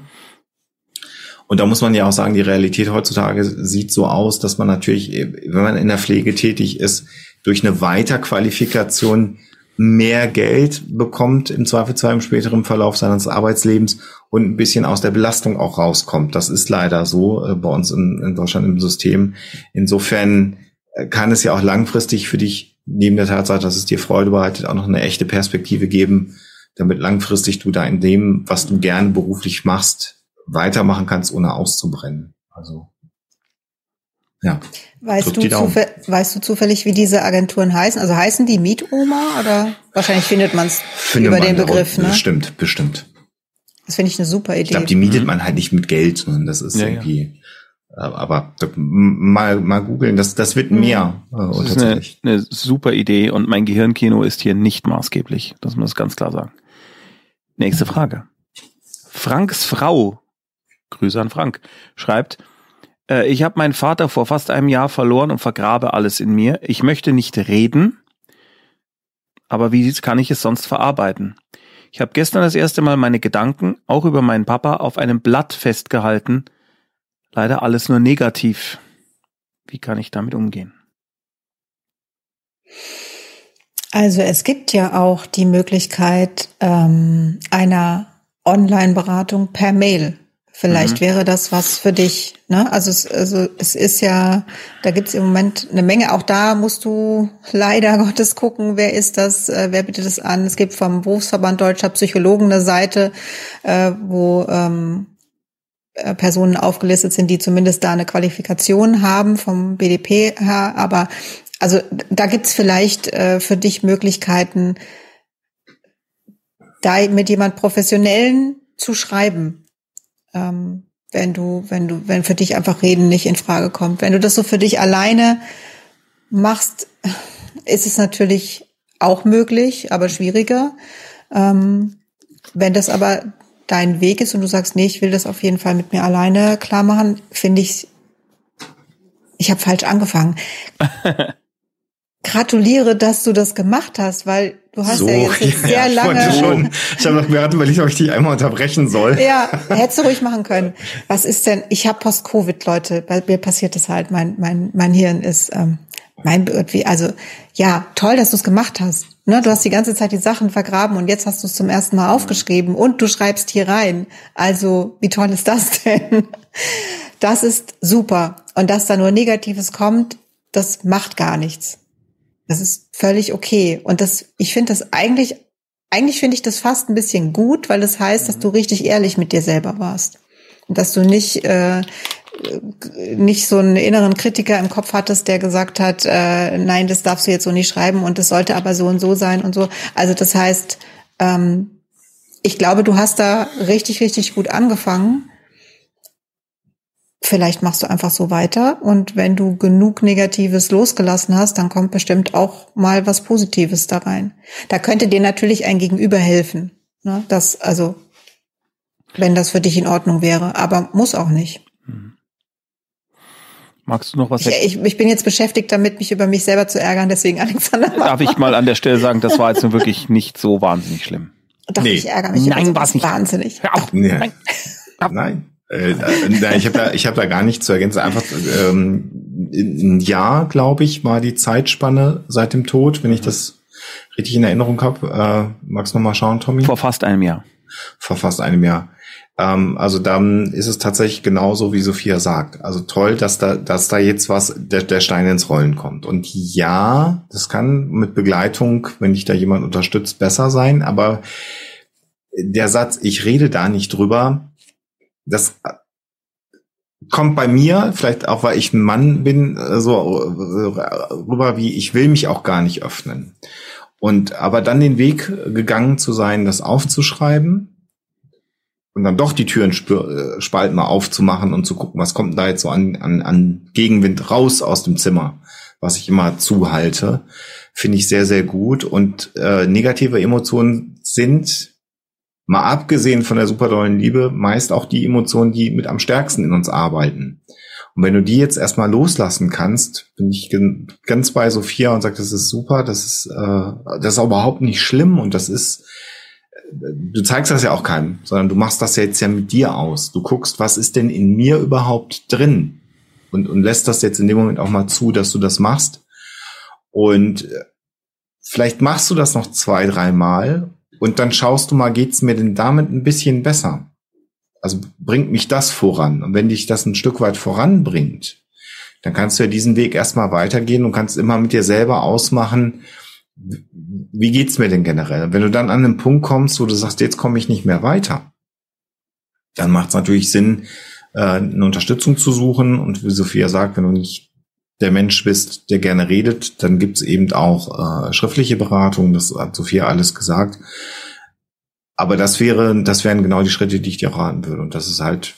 Speaker 2: Und da muss man ja auch sagen, die Realität heutzutage sieht so aus, dass man natürlich, wenn man in der Pflege tätig ist, durch eine Weiterqualifikation mehr Geld bekommt, im Zweifelsfall im späteren Verlauf seines Arbeitslebens und ein bisschen aus der Belastung auch rauskommt. Das ist leider so äh, bei uns in, in Deutschland im System. Insofern kann es ja auch langfristig für dich, neben der Tatsache, dass es dir Freude bereitet, auch noch eine echte Perspektive geben, damit langfristig du da in dem, was du gerne beruflich machst, weitermachen kannst, ohne auszubrennen. Also ja.
Speaker 3: Weißt du, weißt du zufällig, wie diese Agenturen heißen? Also heißen die Mietoma oder wahrscheinlich findet man es über den Begriff, ne?
Speaker 2: Bestimmt, bestimmt.
Speaker 3: Das finde ich eine super Idee.
Speaker 2: Ich glaube, die mietet mhm. man halt nicht mit Geld, sondern das ist ja, irgendwie aber mal, mal googeln, das, das wird mehr.
Speaker 1: Äh, das ist eine, eine super Idee und mein Gehirnkino ist hier nicht maßgeblich. Das muss ganz klar sagen. Nächste Frage. Franks Frau, Grüße an Frank, schreibt, äh, ich habe meinen Vater vor fast einem Jahr verloren und vergrabe alles in mir. Ich möchte nicht reden, aber wie kann ich es sonst verarbeiten? Ich habe gestern das erste Mal meine Gedanken, auch über meinen Papa, auf einem Blatt festgehalten Leider alles nur negativ. Wie kann ich damit umgehen?
Speaker 3: Also es gibt ja auch die Möglichkeit ähm, einer Online-Beratung per Mail. Vielleicht mhm. wäre das was für dich. Ne? Also, es, also es ist ja, da gibt es im Moment eine Menge. Auch da musst du leider (laughs) Gottes gucken, wer ist das, äh, wer bietet das an. Es gibt vom Berufsverband Deutscher Psychologen eine Seite, äh, wo ähm, äh, Personen aufgelistet sind, die zumindest da eine Qualifikation haben vom BDP her. Aber also da gibt's vielleicht äh, für dich Möglichkeiten, da mit jemand Professionellen zu schreiben, ähm, wenn du, wenn du, wenn für dich einfach Reden nicht in Frage kommt. Wenn du das so für dich alleine machst, ist es natürlich auch möglich, aber schwieriger. Ähm, wenn das aber dein Weg ist und du sagst, nee, ich will das auf jeden Fall mit mir alleine klar machen, finde ich, ich habe falsch angefangen. (laughs) gratuliere, dass du das gemacht hast, weil du hast so, ja jetzt (laughs) ja, sehr lange.
Speaker 2: Ich, schon, ich habe noch gerade überlegt, ob ich dich einmal unterbrechen soll. (laughs)
Speaker 3: Ja, hättest du ruhig machen können. Was ist denn? Ich habe Post-Covid, Leute. Bei mir passiert das halt. Mein mein mein Hirn ist ähm, mein wie also ja toll, dass du es gemacht hast. Ne, du hast die ganze Zeit die Sachen vergraben und jetzt hast du es zum ersten Mal aufgeschrieben und du schreibst hier rein. Also wie toll ist das (laughs) denn? Das ist super und dass da nur Negatives kommt, das macht gar nichts. Das ist völlig okay. Und das, ich finde das eigentlich, eigentlich finde ich das fast ein bisschen gut, weil das heißt, dass du richtig ehrlich mit dir selber warst. Und dass du nicht, äh, nicht so einen inneren Kritiker im Kopf hattest, der gesagt hat, äh, nein, das darfst du jetzt so nicht schreiben und das sollte aber so und so sein und so. Also das heißt, ähm, ich glaube, du hast da richtig, richtig gut angefangen vielleicht machst du einfach so weiter und wenn du genug Negatives losgelassen hast, dann kommt bestimmt auch mal was Positives da rein. Da könnte dir natürlich ein Gegenüber helfen. Ne? Das, also, wenn das für dich in Ordnung wäre, aber muss auch nicht. Hm.
Speaker 1: Magst du noch was?
Speaker 3: Ich, ich, ich, bin jetzt beschäftigt damit, mich über mich selber zu ärgern, deswegen Alexander.
Speaker 1: Darf ich mal an der Stelle sagen, das war jetzt wirklich nicht so wahnsinnig schlimm.
Speaker 3: Doch, nee. ich ärgere mich.
Speaker 1: Nein, war es nicht.
Speaker 3: Wahnsinnig.
Speaker 1: Hör auf. Nee. Nein.
Speaker 2: Nein. Äh, äh, ich habe da, ich hab da gar nichts zu ergänzen. Einfach ähm, ein Jahr, glaube ich, war die Zeitspanne seit dem Tod, wenn ich das richtig in Erinnerung habe. Äh, magst du noch mal schauen, Tommy?
Speaker 1: Vor fast einem Jahr.
Speaker 2: Vor fast einem Jahr. Ähm, also dann ist es tatsächlich genauso, wie Sophia sagt. Also toll, dass da, dass da jetzt was, der, der Stein ins Rollen kommt. Und ja, das kann mit Begleitung, wenn dich da jemand unterstützt, besser sein. Aber der Satz, ich rede da nicht drüber, das kommt bei mir, vielleicht auch weil ich ein Mann bin, so rüber wie ich will mich auch gar nicht öffnen. Und aber dann den Weg gegangen zu sein, das aufzuschreiben und dann doch die Türen äh, spalten mal aufzumachen und zu gucken, was kommt da jetzt so an, an, an Gegenwind raus aus dem Zimmer, was ich immer zuhalte, finde ich sehr, sehr gut. Und äh, negative Emotionen sind mal abgesehen von der superdollen Liebe, meist auch die Emotionen, die mit am stärksten in uns arbeiten. Und wenn du die jetzt erstmal loslassen kannst, bin ich ganz bei Sophia und sage, das ist super, das ist, äh, das ist überhaupt nicht schlimm und das ist, du zeigst das ja auch keinem, sondern du machst das jetzt ja mit dir aus. Du guckst, was ist denn in mir überhaupt drin? Und, und lässt das jetzt in dem Moment auch mal zu, dass du das machst. Und äh, vielleicht machst du das noch zwei, dreimal und dann schaust du mal, geht's mir denn damit ein bisschen besser? Also bringt mich das voran. Und wenn dich das ein Stück weit voranbringt, dann kannst du ja diesen Weg erstmal weitergehen und kannst immer mit dir selber ausmachen, wie geht's mir denn generell? Wenn du dann an einen Punkt kommst, wo du sagst, jetzt komme ich nicht mehr weiter, dann macht es natürlich Sinn, äh, eine Unterstützung zu suchen. Und wie Sophia sagt, wenn du nicht der Mensch bist, der gerne redet, dann gibt's eben auch äh, schriftliche Beratung, das hat Sophia alles gesagt. Aber das wäre, das wären genau die Schritte, die ich dir raten würde. Und das ist halt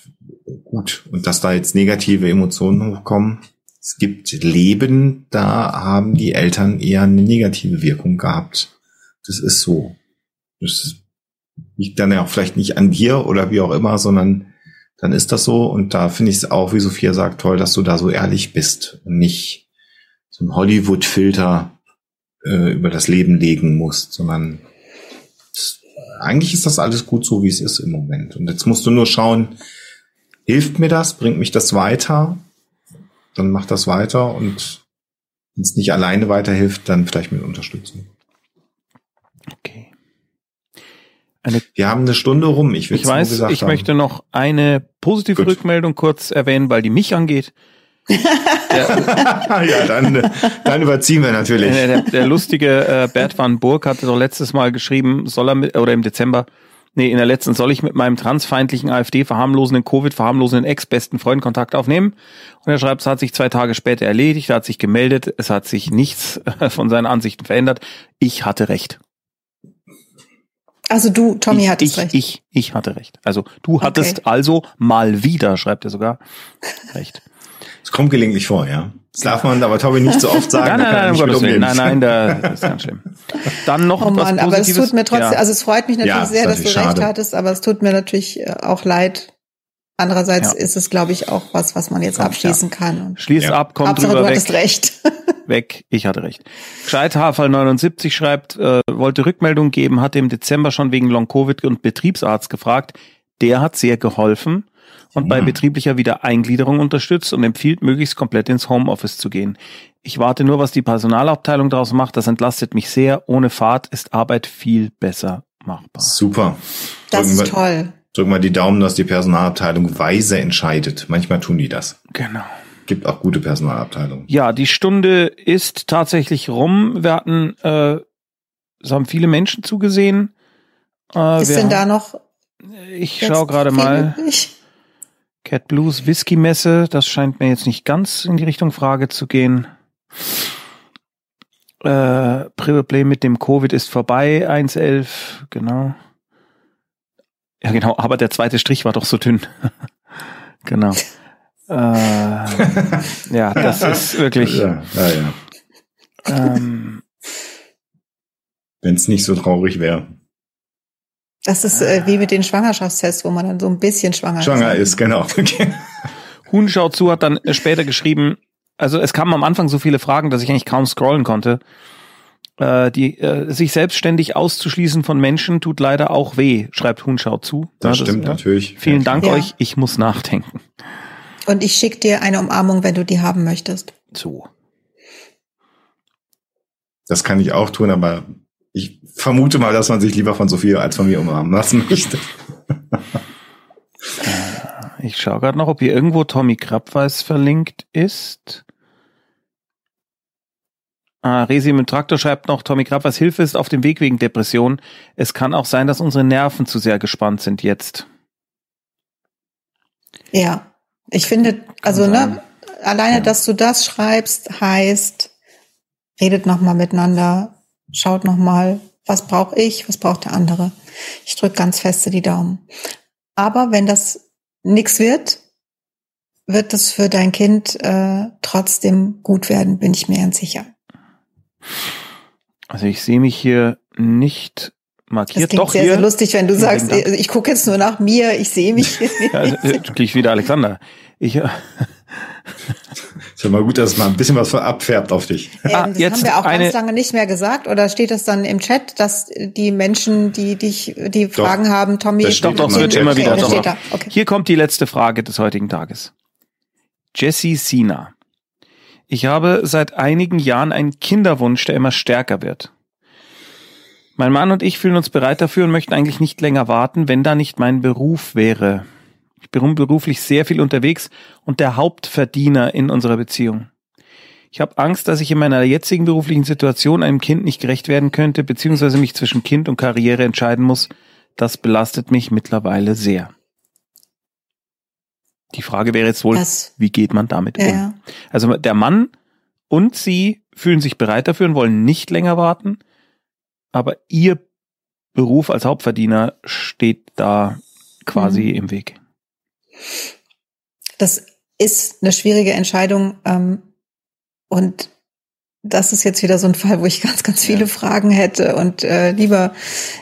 Speaker 2: gut. Und dass da jetzt negative Emotionen hochkommen. Es gibt Leben, da haben die Eltern eher eine negative Wirkung gehabt. Das ist so. Das liegt dann ja auch vielleicht nicht an dir oder wie auch immer, sondern dann ist das so. Und da finde ich es auch, wie Sophia sagt, toll, dass du da so ehrlich bist und nicht so ein Hollywood-Filter äh, über das Leben legen musst, sondern das, eigentlich ist das alles gut so, wie es ist im Moment. Und jetzt musst du nur schauen, hilft mir das, bringt mich das weiter, dann mach das weiter und Wenn es nicht alleine weiterhilft, dann vielleicht mit Unterstützung.
Speaker 1: Okay.
Speaker 2: Eine, Wir haben eine Stunde rum. Ich,
Speaker 1: ich weiß, ich haben. möchte noch eine positive Gut. Rückmeldung kurz erwähnen, weil die mich angeht. (laughs)
Speaker 2: ja, dann, dann überziehen wir natürlich.
Speaker 1: Der, der lustige äh, Bert van Burg hatte doch letztes Mal geschrieben, soll er mit, oder im Dezember, nee, in der letzten, soll ich mit meinem transfeindlichen AfD verharmlosenden, Covid verharmlosenden Ex-besten Freund Kontakt aufnehmen? Und er schreibt, es hat sich zwei Tage später erledigt, er hat sich gemeldet, es hat sich nichts (laughs) von seinen Ansichten verändert. Ich hatte recht.
Speaker 3: Also du, Tommy,
Speaker 1: ich,
Speaker 3: hattest
Speaker 1: ich,
Speaker 3: recht.
Speaker 1: Ich, ich hatte recht. Also du hattest okay. also mal wieder, schreibt er sogar, recht.
Speaker 2: Es kommt gelegentlich vor, ja. Das darf man aber Tommy nicht so oft sagen.
Speaker 1: nein, nein, nein, Willen. Nein, nein, da, das ist ganz schlimm. Dann noch
Speaker 3: oh Mann, aber es tut mir trotzdem,
Speaker 2: ja.
Speaker 3: also es freut mich natürlich
Speaker 2: ja,
Speaker 3: sehr, dass du
Speaker 2: schade.
Speaker 3: recht hattest, aber es tut mir natürlich äh, auch leid. Andererseits ja. ist es, glaube ich, auch was, was man jetzt abschließen kann.
Speaker 1: Schließ ab, komm
Speaker 3: Hauptsache,
Speaker 1: drüber
Speaker 3: du
Speaker 1: weg.
Speaker 3: hattest recht.
Speaker 1: Weg, ich hatte recht. Gescheit Haferl 79 schreibt, äh, wollte Rückmeldung geben, hatte im Dezember schon wegen Long-Covid und Betriebsarzt gefragt. Der hat sehr geholfen und bei betrieblicher Wiedereingliederung unterstützt und empfiehlt, möglichst komplett ins Homeoffice zu gehen. Ich warte nur, was die Personalabteilung daraus macht. Das entlastet mich sehr. Ohne Fahrt ist Arbeit viel besser machbar.
Speaker 2: Super.
Speaker 3: Das
Speaker 2: Drücken
Speaker 3: ist
Speaker 2: wir,
Speaker 3: toll.
Speaker 2: Drücken wir die Daumen, dass die Personalabteilung weise entscheidet. Manchmal tun die das.
Speaker 1: Genau.
Speaker 2: Gibt auch gute Personalabteilungen.
Speaker 1: Ja, die Stunde ist tatsächlich rum. Wir hatten, äh, es haben viele Menschen zugesehen.
Speaker 3: Äh, ist denn da noch?
Speaker 1: Ich schaue gerade mal.
Speaker 3: Übrig?
Speaker 1: Cat Blues Whisky Messe, das scheint mir jetzt nicht ganz in die Richtung Frage zu gehen. Äh, Privaplay mit dem Covid ist vorbei, 1.11, genau. Ja, genau, aber der zweite Strich war doch so dünn. (laughs) genau. Äh, ja, das ist wirklich.
Speaker 2: Ja, ja, ja.
Speaker 1: Ähm,
Speaker 2: Wenn es nicht so traurig wäre.
Speaker 3: Das ist äh, wie mit den Schwangerschaftstests, wo man dann so ein bisschen schwanger,
Speaker 2: Schwanger ist, genau. Okay. (laughs)
Speaker 1: Huhn schaut zu hat dann später geschrieben, also es kamen am Anfang so viele Fragen, dass ich eigentlich kaum scrollen konnte. Äh, die, äh, sich selbstständig auszuschließen von Menschen tut leider auch weh, schreibt Huhn schaut zu.
Speaker 2: Das
Speaker 1: Ja,
Speaker 2: stimmt
Speaker 1: ja.
Speaker 2: natürlich.
Speaker 1: Vielen Dank
Speaker 3: Ja.
Speaker 1: euch, ich muss nachdenken.
Speaker 3: Und ich schicke dir eine Umarmung, wenn du die haben möchtest.
Speaker 1: So.
Speaker 2: Das kann ich auch tun, aber ich vermute mal, dass man sich lieber von Sophia als von mir umarmen lassen möchte.
Speaker 1: Ich schaue gerade noch, ob hier irgendwo Tommy Krabweis verlinkt ist. Ah, Resi mit Traktor schreibt noch, Tommy Krabweis Hilfe ist auf dem Weg wegen Depression. Es kann auch sein, dass unsere Nerven zu sehr gespannt sind jetzt.
Speaker 3: Ja, ich finde, also ne, alleine,
Speaker 1: Ja.
Speaker 3: dass du das schreibst, heißt, redet noch mal miteinander, schaut noch mal, was brauche ich, was braucht der andere. Ich drücke ganz feste die Daumen. Aber wenn das nix wird, wird es für dein Kind äh, trotzdem gut werden, bin ich mir ganz sicher.
Speaker 1: Also ich sehe mich hier nicht
Speaker 3: Das
Speaker 1: markiert.
Speaker 3: klingt
Speaker 1: Doch
Speaker 3: sehr,
Speaker 1: hier.
Speaker 3: sehr lustig, wenn du sagst,
Speaker 1: Dank.
Speaker 3: ich gucke jetzt nur nach mir, ich sehe mich. (laughs)
Speaker 1: Ja, äh, klingt wieder Alexander. Ich, äh,
Speaker 2: Ist ja mal gut, dass es mal ein bisschen was abfärbt auf dich.
Speaker 1: Ah,
Speaker 3: Ähm, das
Speaker 1: jetzt
Speaker 3: haben wir auch
Speaker 1: eine-
Speaker 3: ganz lange nicht mehr gesagt. Oder steht das dann im Chat, dass die Menschen, die dich, die Fragen haben, Tommy,
Speaker 2: das steht
Speaker 1: Doch, doch, wird immer wieder.
Speaker 3: Okay, da. Okay.
Speaker 1: Hier kommt die letzte Frage des heutigen Tages. Jessie Sina. Ich habe seit einigen Jahren einen Kinderwunsch, der immer stärker wird. Mein Mann und ich fühlen uns bereit dafür und möchten eigentlich nicht länger warten, wenn da nicht mein Beruf wäre. Ich bin beruflich sehr viel unterwegs und der Hauptverdiener in unserer Beziehung. Ich habe Angst, dass ich in meiner jetzigen beruflichen Situation einem Kind nicht gerecht werden könnte, beziehungsweise mich zwischen Kind und Karriere entscheiden muss. Das belastet mich mittlerweile sehr. Die Frage wäre jetzt wohl,
Speaker 3: Das-
Speaker 1: wie geht man damit um?
Speaker 3: Ja.
Speaker 1: Also der Mann und sie fühlen sich bereit dafür und wollen nicht länger warten, aber ihr Beruf als Hauptverdiener steht da quasi
Speaker 3: Mhm.
Speaker 1: im Weg.
Speaker 3: Das ist eine schwierige Entscheidung. Ähm, und das ist jetzt wieder so ein Fall, wo ich ganz, ganz viele
Speaker 1: Ja.
Speaker 3: Fragen hätte und äh, lieber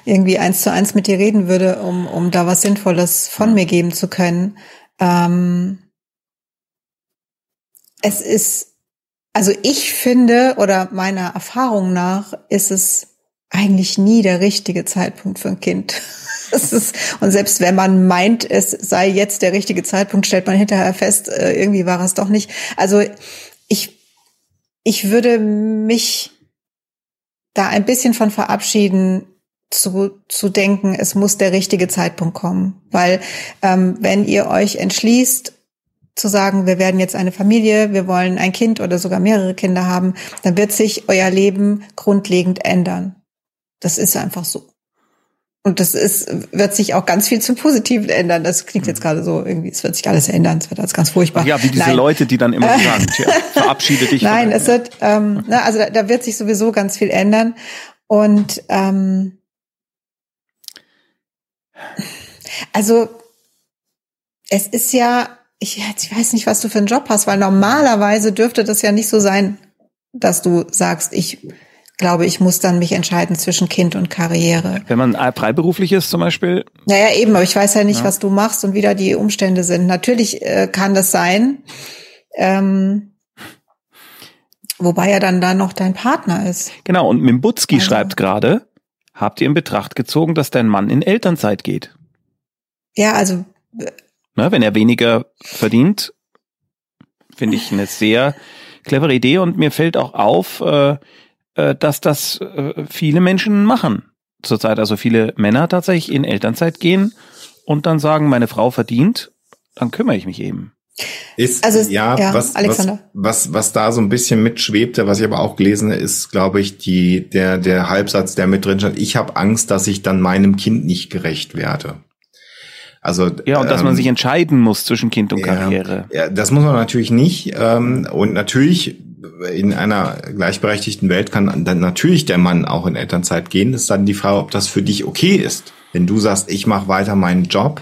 Speaker 3: irgendwie eins zu eins mit dir reden würde, um, um da was Sinnvolles von mir geben zu können. Ähm, es ist, also ich finde oder meiner Erfahrung nach ist es eigentlich nie der richtige Zeitpunkt für ein Kind. (laughs) Ist, und selbst wenn man meint, es sei jetzt der richtige Zeitpunkt, stellt man hinterher fest, äh, irgendwie war es doch nicht. Also ich ich würde mich da ein bisschen von verabschieden, zu, zu denken, es muss der richtige Zeitpunkt kommen. Weil ähm, wenn ihr euch entschließt, zu sagen, wir werden jetzt eine Familie, wir wollen ein Kind oder sogar mehrere Kinder haben, dann wird sich euer Leben grundlegend ändern. Das ist einfach so. Und das ist, wird sich auch ganz viel zum Positiven ändern. Das klingt jetzt gerade so irgendwie, es wird sich alles ändern, es wird alles ganz furchtbar.
Speaker 1: Ja, wie diese
Speaker 3: Nein.
Speaker 1: Leute, die dann immer (laughs) sagen, tja, verabschiede dich.
Speaker 3: Nein, es wird, ähm, ne, also da, da wird sich sowieso ganz viel ändern. Und ähm, also es ist ja, ich, ich weiß nicht, was du für einen Job hast, weil normalerweise dürfte das ja nicht so sein, dass du sagst, ich glaube, ich muss dann mich entscheiden zwischen Kind und Karriere.
Speaker 1: Wenn man freiberuflich ist zum Beispiel,
Speaker 3: Naja, eben, aber ich weiß ja nicht,
Speaker 1: Ja.
Speaker 3: was du machst und wie da die Umstände sind. Natürlich äh, kann das sein, ähm, wobei ja dann da noch dein Partner ist.
Speaker 1: genau, und Mimbutski
Speaker 3: Also-
Speaker 1: schreibt gerade, habt ihr in Betracht gezogen, dass dein Mann in Elternzeit geht?
Speaker 3: Ja, also
Speaker 1: Ne, wenn er weniger verdient, finde ich eine sehr clevere Idee und mir fällt auch auf, äh, äh, dass das äh, viele Menschen machen zurzeit. Also viele Männer tatsächlich in Elternzeit gehen und dann sagen, meine Frau verdient, dann kümmere ich mich eben.
Speaker 2: Ist,
Speaker 3: Also,
Speaker 2: ja,
Speaker 3: ja,
Speaker 2: was,
Speaker 3: Alexander.
Speaker 2: was, was, was da so ein bisschen mitschwebte, was ich aber auch gelesen habe, ist, glaube ich, die, der, der Halbsatz, der mit drin stand. Ich habe Angst, dass ich dann meinem Kind nicht gerecht werde. Also,
Speaker 1: Ja, und dass man
Speaker 2: ähm,
Speaker 1: sich entscheiden muss zwischen Kind und
Speaker 2: ja,
Speaker 1: Karriere.
Speaker 2: Ja, das muss man natürlich nicht. Ähm, und natürlich in einer gleichberechtigten Welt kann dann natürlich der Mann auch in Elternzeit gehen. Ist dann die Frage, ob das für dich okay ist. Wenn du sagst, ich mache weiter meinen Job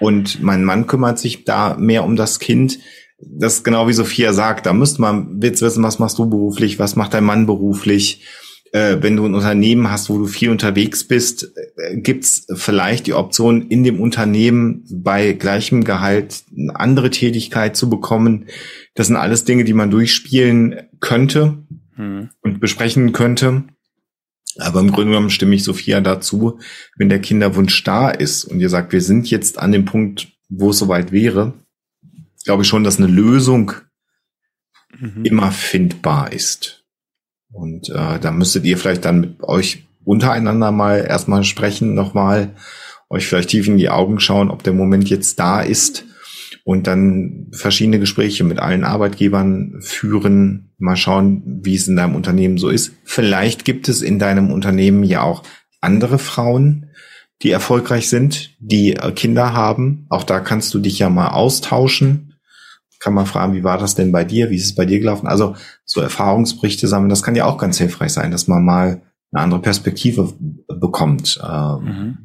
Speaker 2: und mein Mann kümmert sich da mehr um das Kind. Das ist genau wie Sophia sagt, da müsste man jetzt wissen, was machst du beruflich, was macht dein Mann beruflich. Äh, wenn du ein Unternehmen hast, wo du viel unterwegs bist, äh, gibt's vielleicht die Option, in dem Unternehmen bei gleichem Gehalt eine andere Tätigkeit zu bekommen. Das sind alles Dinge, die man durchspielen könnte
Speaker 1: Hm.
Speaker 2: und besprechen könnte. Aber im Grunde genommen stimme ich Sophia dazu, wenn der Kinderwunsch da ist und ihr sagt, wir sind jetzt an dem Punkt, wo es soweit wäre, glaube ich schon, dass eine Lösung
Speaker 1: Mhm.
Speaker 2: immer findbar ist. Und äh, da müsstet ihr vielleicht dann mit euch untereinander mal erstmal sprechen, nochmal, euch vielleicht tief in die Augen schauen, ob der Moment jetzt da ist und dann verschiedene Gespräche mit allen Arbeitgebern führen, mal schauen, wie es in deinem Unternehmen so ist. Vielleicht gibt es in deinem Unternehmen ja auch andere Frauen, die erfolgreich sind, die äh, Kinder haben. Auch da kannst du dich ja mal austauschen. Kann man fragen, wie war das denn bei dir? Wie ist es bei dir gelaufen? Also so Erfahrungsberichte sammeln, das kann ja auch ganz hilfreich sein, dass man mal eine andere Perspektive bekommt. Ähm,
Speaker 1: Mhm.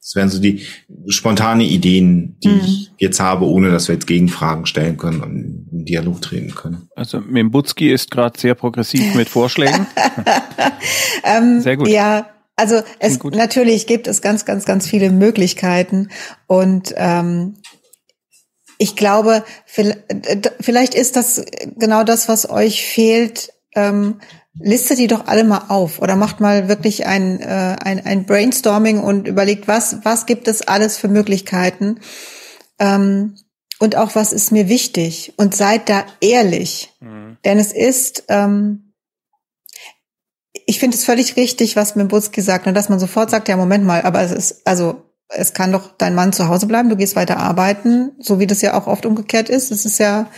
Speaker 2: Das wären so die spontane Ideen, die
Speaker 3: Mhm.
Speaker 2: ich jetzt habe, ohne dass wir jetzt Gegenfragen stellen können und in einen Dialog treten können.
Speaker 1: Also Mimbutski ist gerade sehr progressiv mit Vorschlägen. (laughs)
Speaker 3: Ähm,
Speaker 1: Sehr gut.
Speaker 3: Ja, also es natürlich gibt es ganz, ganz, ganz viele Möglichkeiten und ähm, ich glaube, vielleicht ist das genau das, was euch fehlt. Ähm, listet die doch alle mal auf oder macht mal wirklich ein, äh, ein, ein Brainstorming und überlegt, was, was gibt es alles für Möglichkeiten ähm, und auch was ist mir wichtig und seid da ehrlich.
Speaker 1: Mhm.
Speaker 3: Denn es ist, ähm, ich finde es völlig richtig, was Mimbutski sagt, ne, dass man sofort sagt, ja, Moment mal, aber es ist, also es kann doch dein Mann zu Hause bleiben, du gehst weiter arbeiten, so wie das ja auch oft umgekehrt ist. Es ist ja,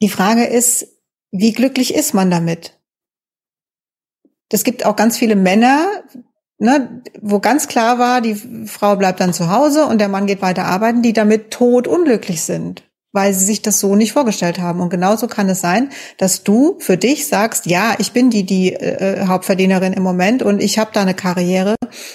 Speaker 3: die Frage ist, wie glücklich ist man damit? Es gibt auch ganz viele Männer, ne, wo ganz klar war, die Frau bleibt dann zu Hause und der Mann geht weiter arbeiten, die damit tot unglücklich sind, weil sie sich das so nicht vorgestellt haben. Und genauso kann es sein, dass du für dich sagst, ja, ich bin die, die äh, Hauptverdienerin im Moment und ich habe da eine Karriere,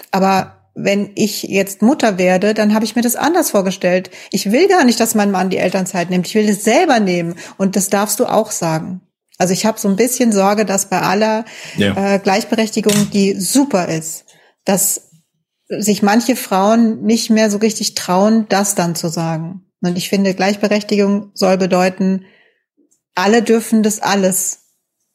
Speaker 3: aber wenn ich jetzt Mutter werde, dann habe ich mir das anders vorgestellt. Ich will gar nicht, dass mein Mann die Elternzeit nimmt. Ich will es selber nehmen. Und das darfst du auch sagen. Also ich habe so ein bisschen Sorge, dass bei aller
Speaker 2: Ja.
Speaker 3: äh, Gleichberechtigung, die super ist, dass sich manche Frauen nicht mehr so richtig trauen, das dann zu sagen. Und ich finde, Gleichberechtigung soll bedeuten, alle dürfen das alles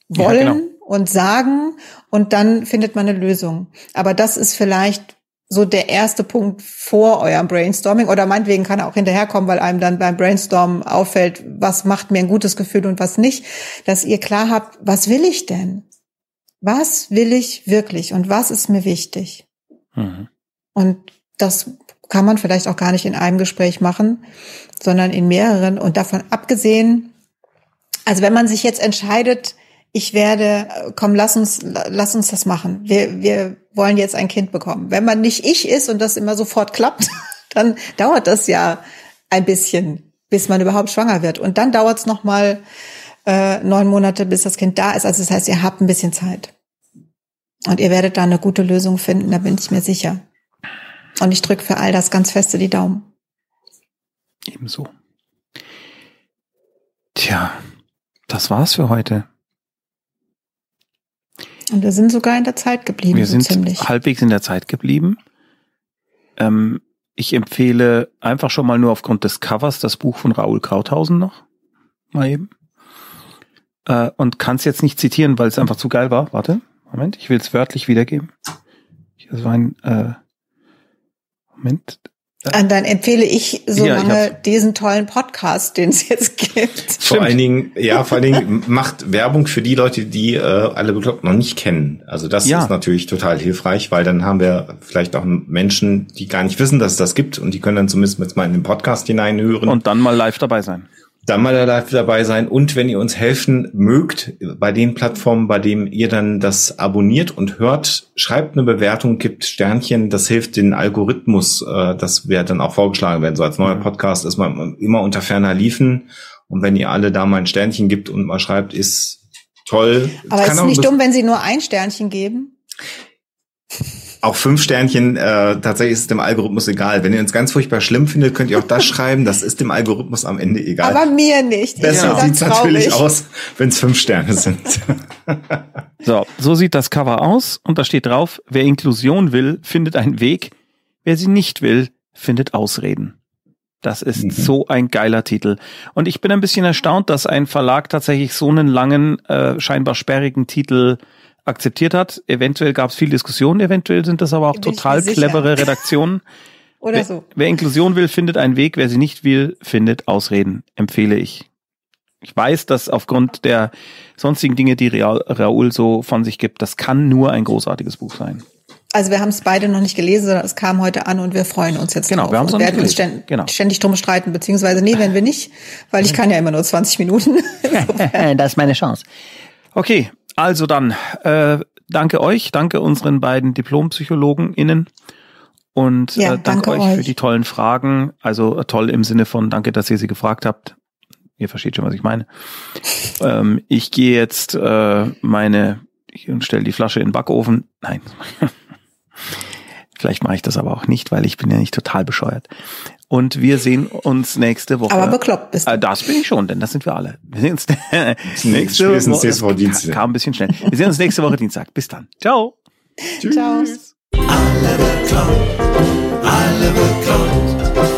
Speaker 1: Ja,
Speaker 3: wollen
Speaker 1: genau.
Speaker 3: und sagen und dann findet man eine Lösung. Aber das ist vielleicht so der erste Punkt vor eurem Brainstorming oder meinetwegen kann er auch hinterherkommen, weil einem dann beim Brainstorm auffällt, was macht mir ein gutes Gefühl und was nicht, dass ihr klar habt, was will ich denn? Was will ich wirklich und was ist mir wichtig? Mhm. Und das kann man vielleicht auch gar nicht in einem Gespräch machen, sondern in mehreren. Und davon abgesehen, also wenn man sich jetzt entscheidet, ich werde, komm, lass uns, lass uns das machen. Wir, wir wollen jetzt ein Kind bekommen. Wenn man nicht ich ist und das immer sofort klappt, (laughs) dann dauert das ja ein bisschen, bis man überhaupt schwanger wird. Und dann dauert es nochmal äh, neun Monate, bis das Kind da ist. Also das heißt, ihr habt ein bisschen Zeit. Und ihr werdet da eine gute Lösung finden, da bin ich mir sicher. Und ich drücke für all das ganz feste die Daumen.
Speaker 1: Ebenso. Tja, das war's für heute.
Speaker 3: Und wir sind sogar in der Zeit geblieben.
Speaker 1: Wir
Speaker 3: so
Speaker 1: sind
Speaker 3: ziemlich.
Speaker 1: halbwegs in der Zeit geblieben. Ähm, ich empfehle einfach schon mal nur aufgrund des Covers das Buch von Raoul Krauthausen noch. Mal eben. Äh, und kann es jetzt nicht zitieren, weil es einfach zu geil war. Warte, Moment, ich will es wörtlich wiedergeben. Das war ein äh, Moment.
Speaker 3: Und dann empfehle ich so ja, lange ich diesen tollen Podcast, den es jetzt gibt.
Speaker 2: Vor allen Dingen, ja, vor allen Dingen macht Werbung für die Leute, die äh, alle bekloppt noch nicht kennen. Also das ja. ist natürlich total hilfreich, weil dann haben wir vielleicht auch Menschen, die gar nicht wissen, dass es das gibt und die können dann zumindest jetzt mal in den Podcast hineinhören.
Speaker 1: Und dann mal live dabei sein
Speaker 2: dann mal live dabei sein und wenn ihr uns helfen mögt bei den Plattformen, bei denen ihr dann das abonniert und hört, schreibt eine Bewertung, gibt Sternchen, das hilft den Algorithmus, äh, dass wir dann auch vorgeschlagen werden. So als neuer Podcast ist man immer unter ferner liefen und wenn ihr alle da mal ein Sternchen gibt und mal schreibt, ist toll.
Speaker 3: Aber es ist nicht dumm, wenn sie nur ein Sternchen geben?
Speaker 2: Auch fünf Sternchen, äh, tatsächlich ist es dem Algorithmus egal. Wenn ihr uns ganz furchtbar schlimm findet, könnt ihr auch das (laughs) schreiben. Das ist dem Algorithmus am Ende egal.
Speaker 3: Aber mir nicht.
Speaker 2: Besser ja. sieht's natürlich aus, wenn es fünf Sterne sind.
Speaker 1: so, so sieht das Cover aus und da steht drauf, wer Inklusion will, findet einen Weg. Wer sie nicht will, findet Ausreden. Das ist mhm. so ein geiler Titel. Und ich bin ein bisschen erstaunt, dass ein Verlag tatsächlich so einen langen, äh, scheinbar sperrigen Titel akzeptiert hat. Eventuell gab es viel Diskussion, eventuell sind das aber auch total clevere (laughs) Redaktionen.
Speaker 3: Oder so.
Speaker 1: Wer, wer Inklusion will, findet einen Weg. Wer sie nicht will, findet Ausreden. Empfehle ich. Ich weiß, dass aufgrund der sonstigen Dinge, die Raoul so von sich gibt, das kann nur ein großartiges Buch sein.
Speaker 3: Also wir haben es beide noch nicht gelesen, sondern es kam heute an und wir freuen uns jetzt
Speaker 1: genau,
Speaker 3: drauf.
Speaker 1: Wir haben es
Speaker 3: werden uns
Speaker 1: ständig,
Speaker 3: genau. ständig drum streiten, beziehungsweise nee, werden wir nicht, weil ich (laughs) kann ja immer nur 20 Minuten. (laughs)
Speaker 1: das ist meine Chance. Okay, also dann, äh, danke euch, danke unseren beiden Diplompsychologen*innen und ja, äh, danke, danke euch, euch für die tollen Fragen. Also äh, toll im Sinne von danke, dass ihr sie gefragt habt. Ihr versteht schon, was ich meine. ähm, ich gehe jetzt äh, meine und stelle die Flasche in den Backofen. Nein. (laughs) Vielleicht mache ich das aber auch nicht, weil ich bin ja nicht total bescheuert. Und wir sehen uns nächste Woche.
Speaker 3: Aber bekloppt bist du.
Speaker 1: Äh, das bin ich schon, denn das sind wir alle. Wir sehen uns (laughs)
Speaker 2: nächste Woche Dienstag.
Speaker 1: Kam ein bisschen schnell. Wir sehen uns nächste Woche Dienstag. Bis dann. Ciao.
Speaker 3: Tschüss. Ciao.
Speaker 4: Alle bekloppt. Alle bekloppt.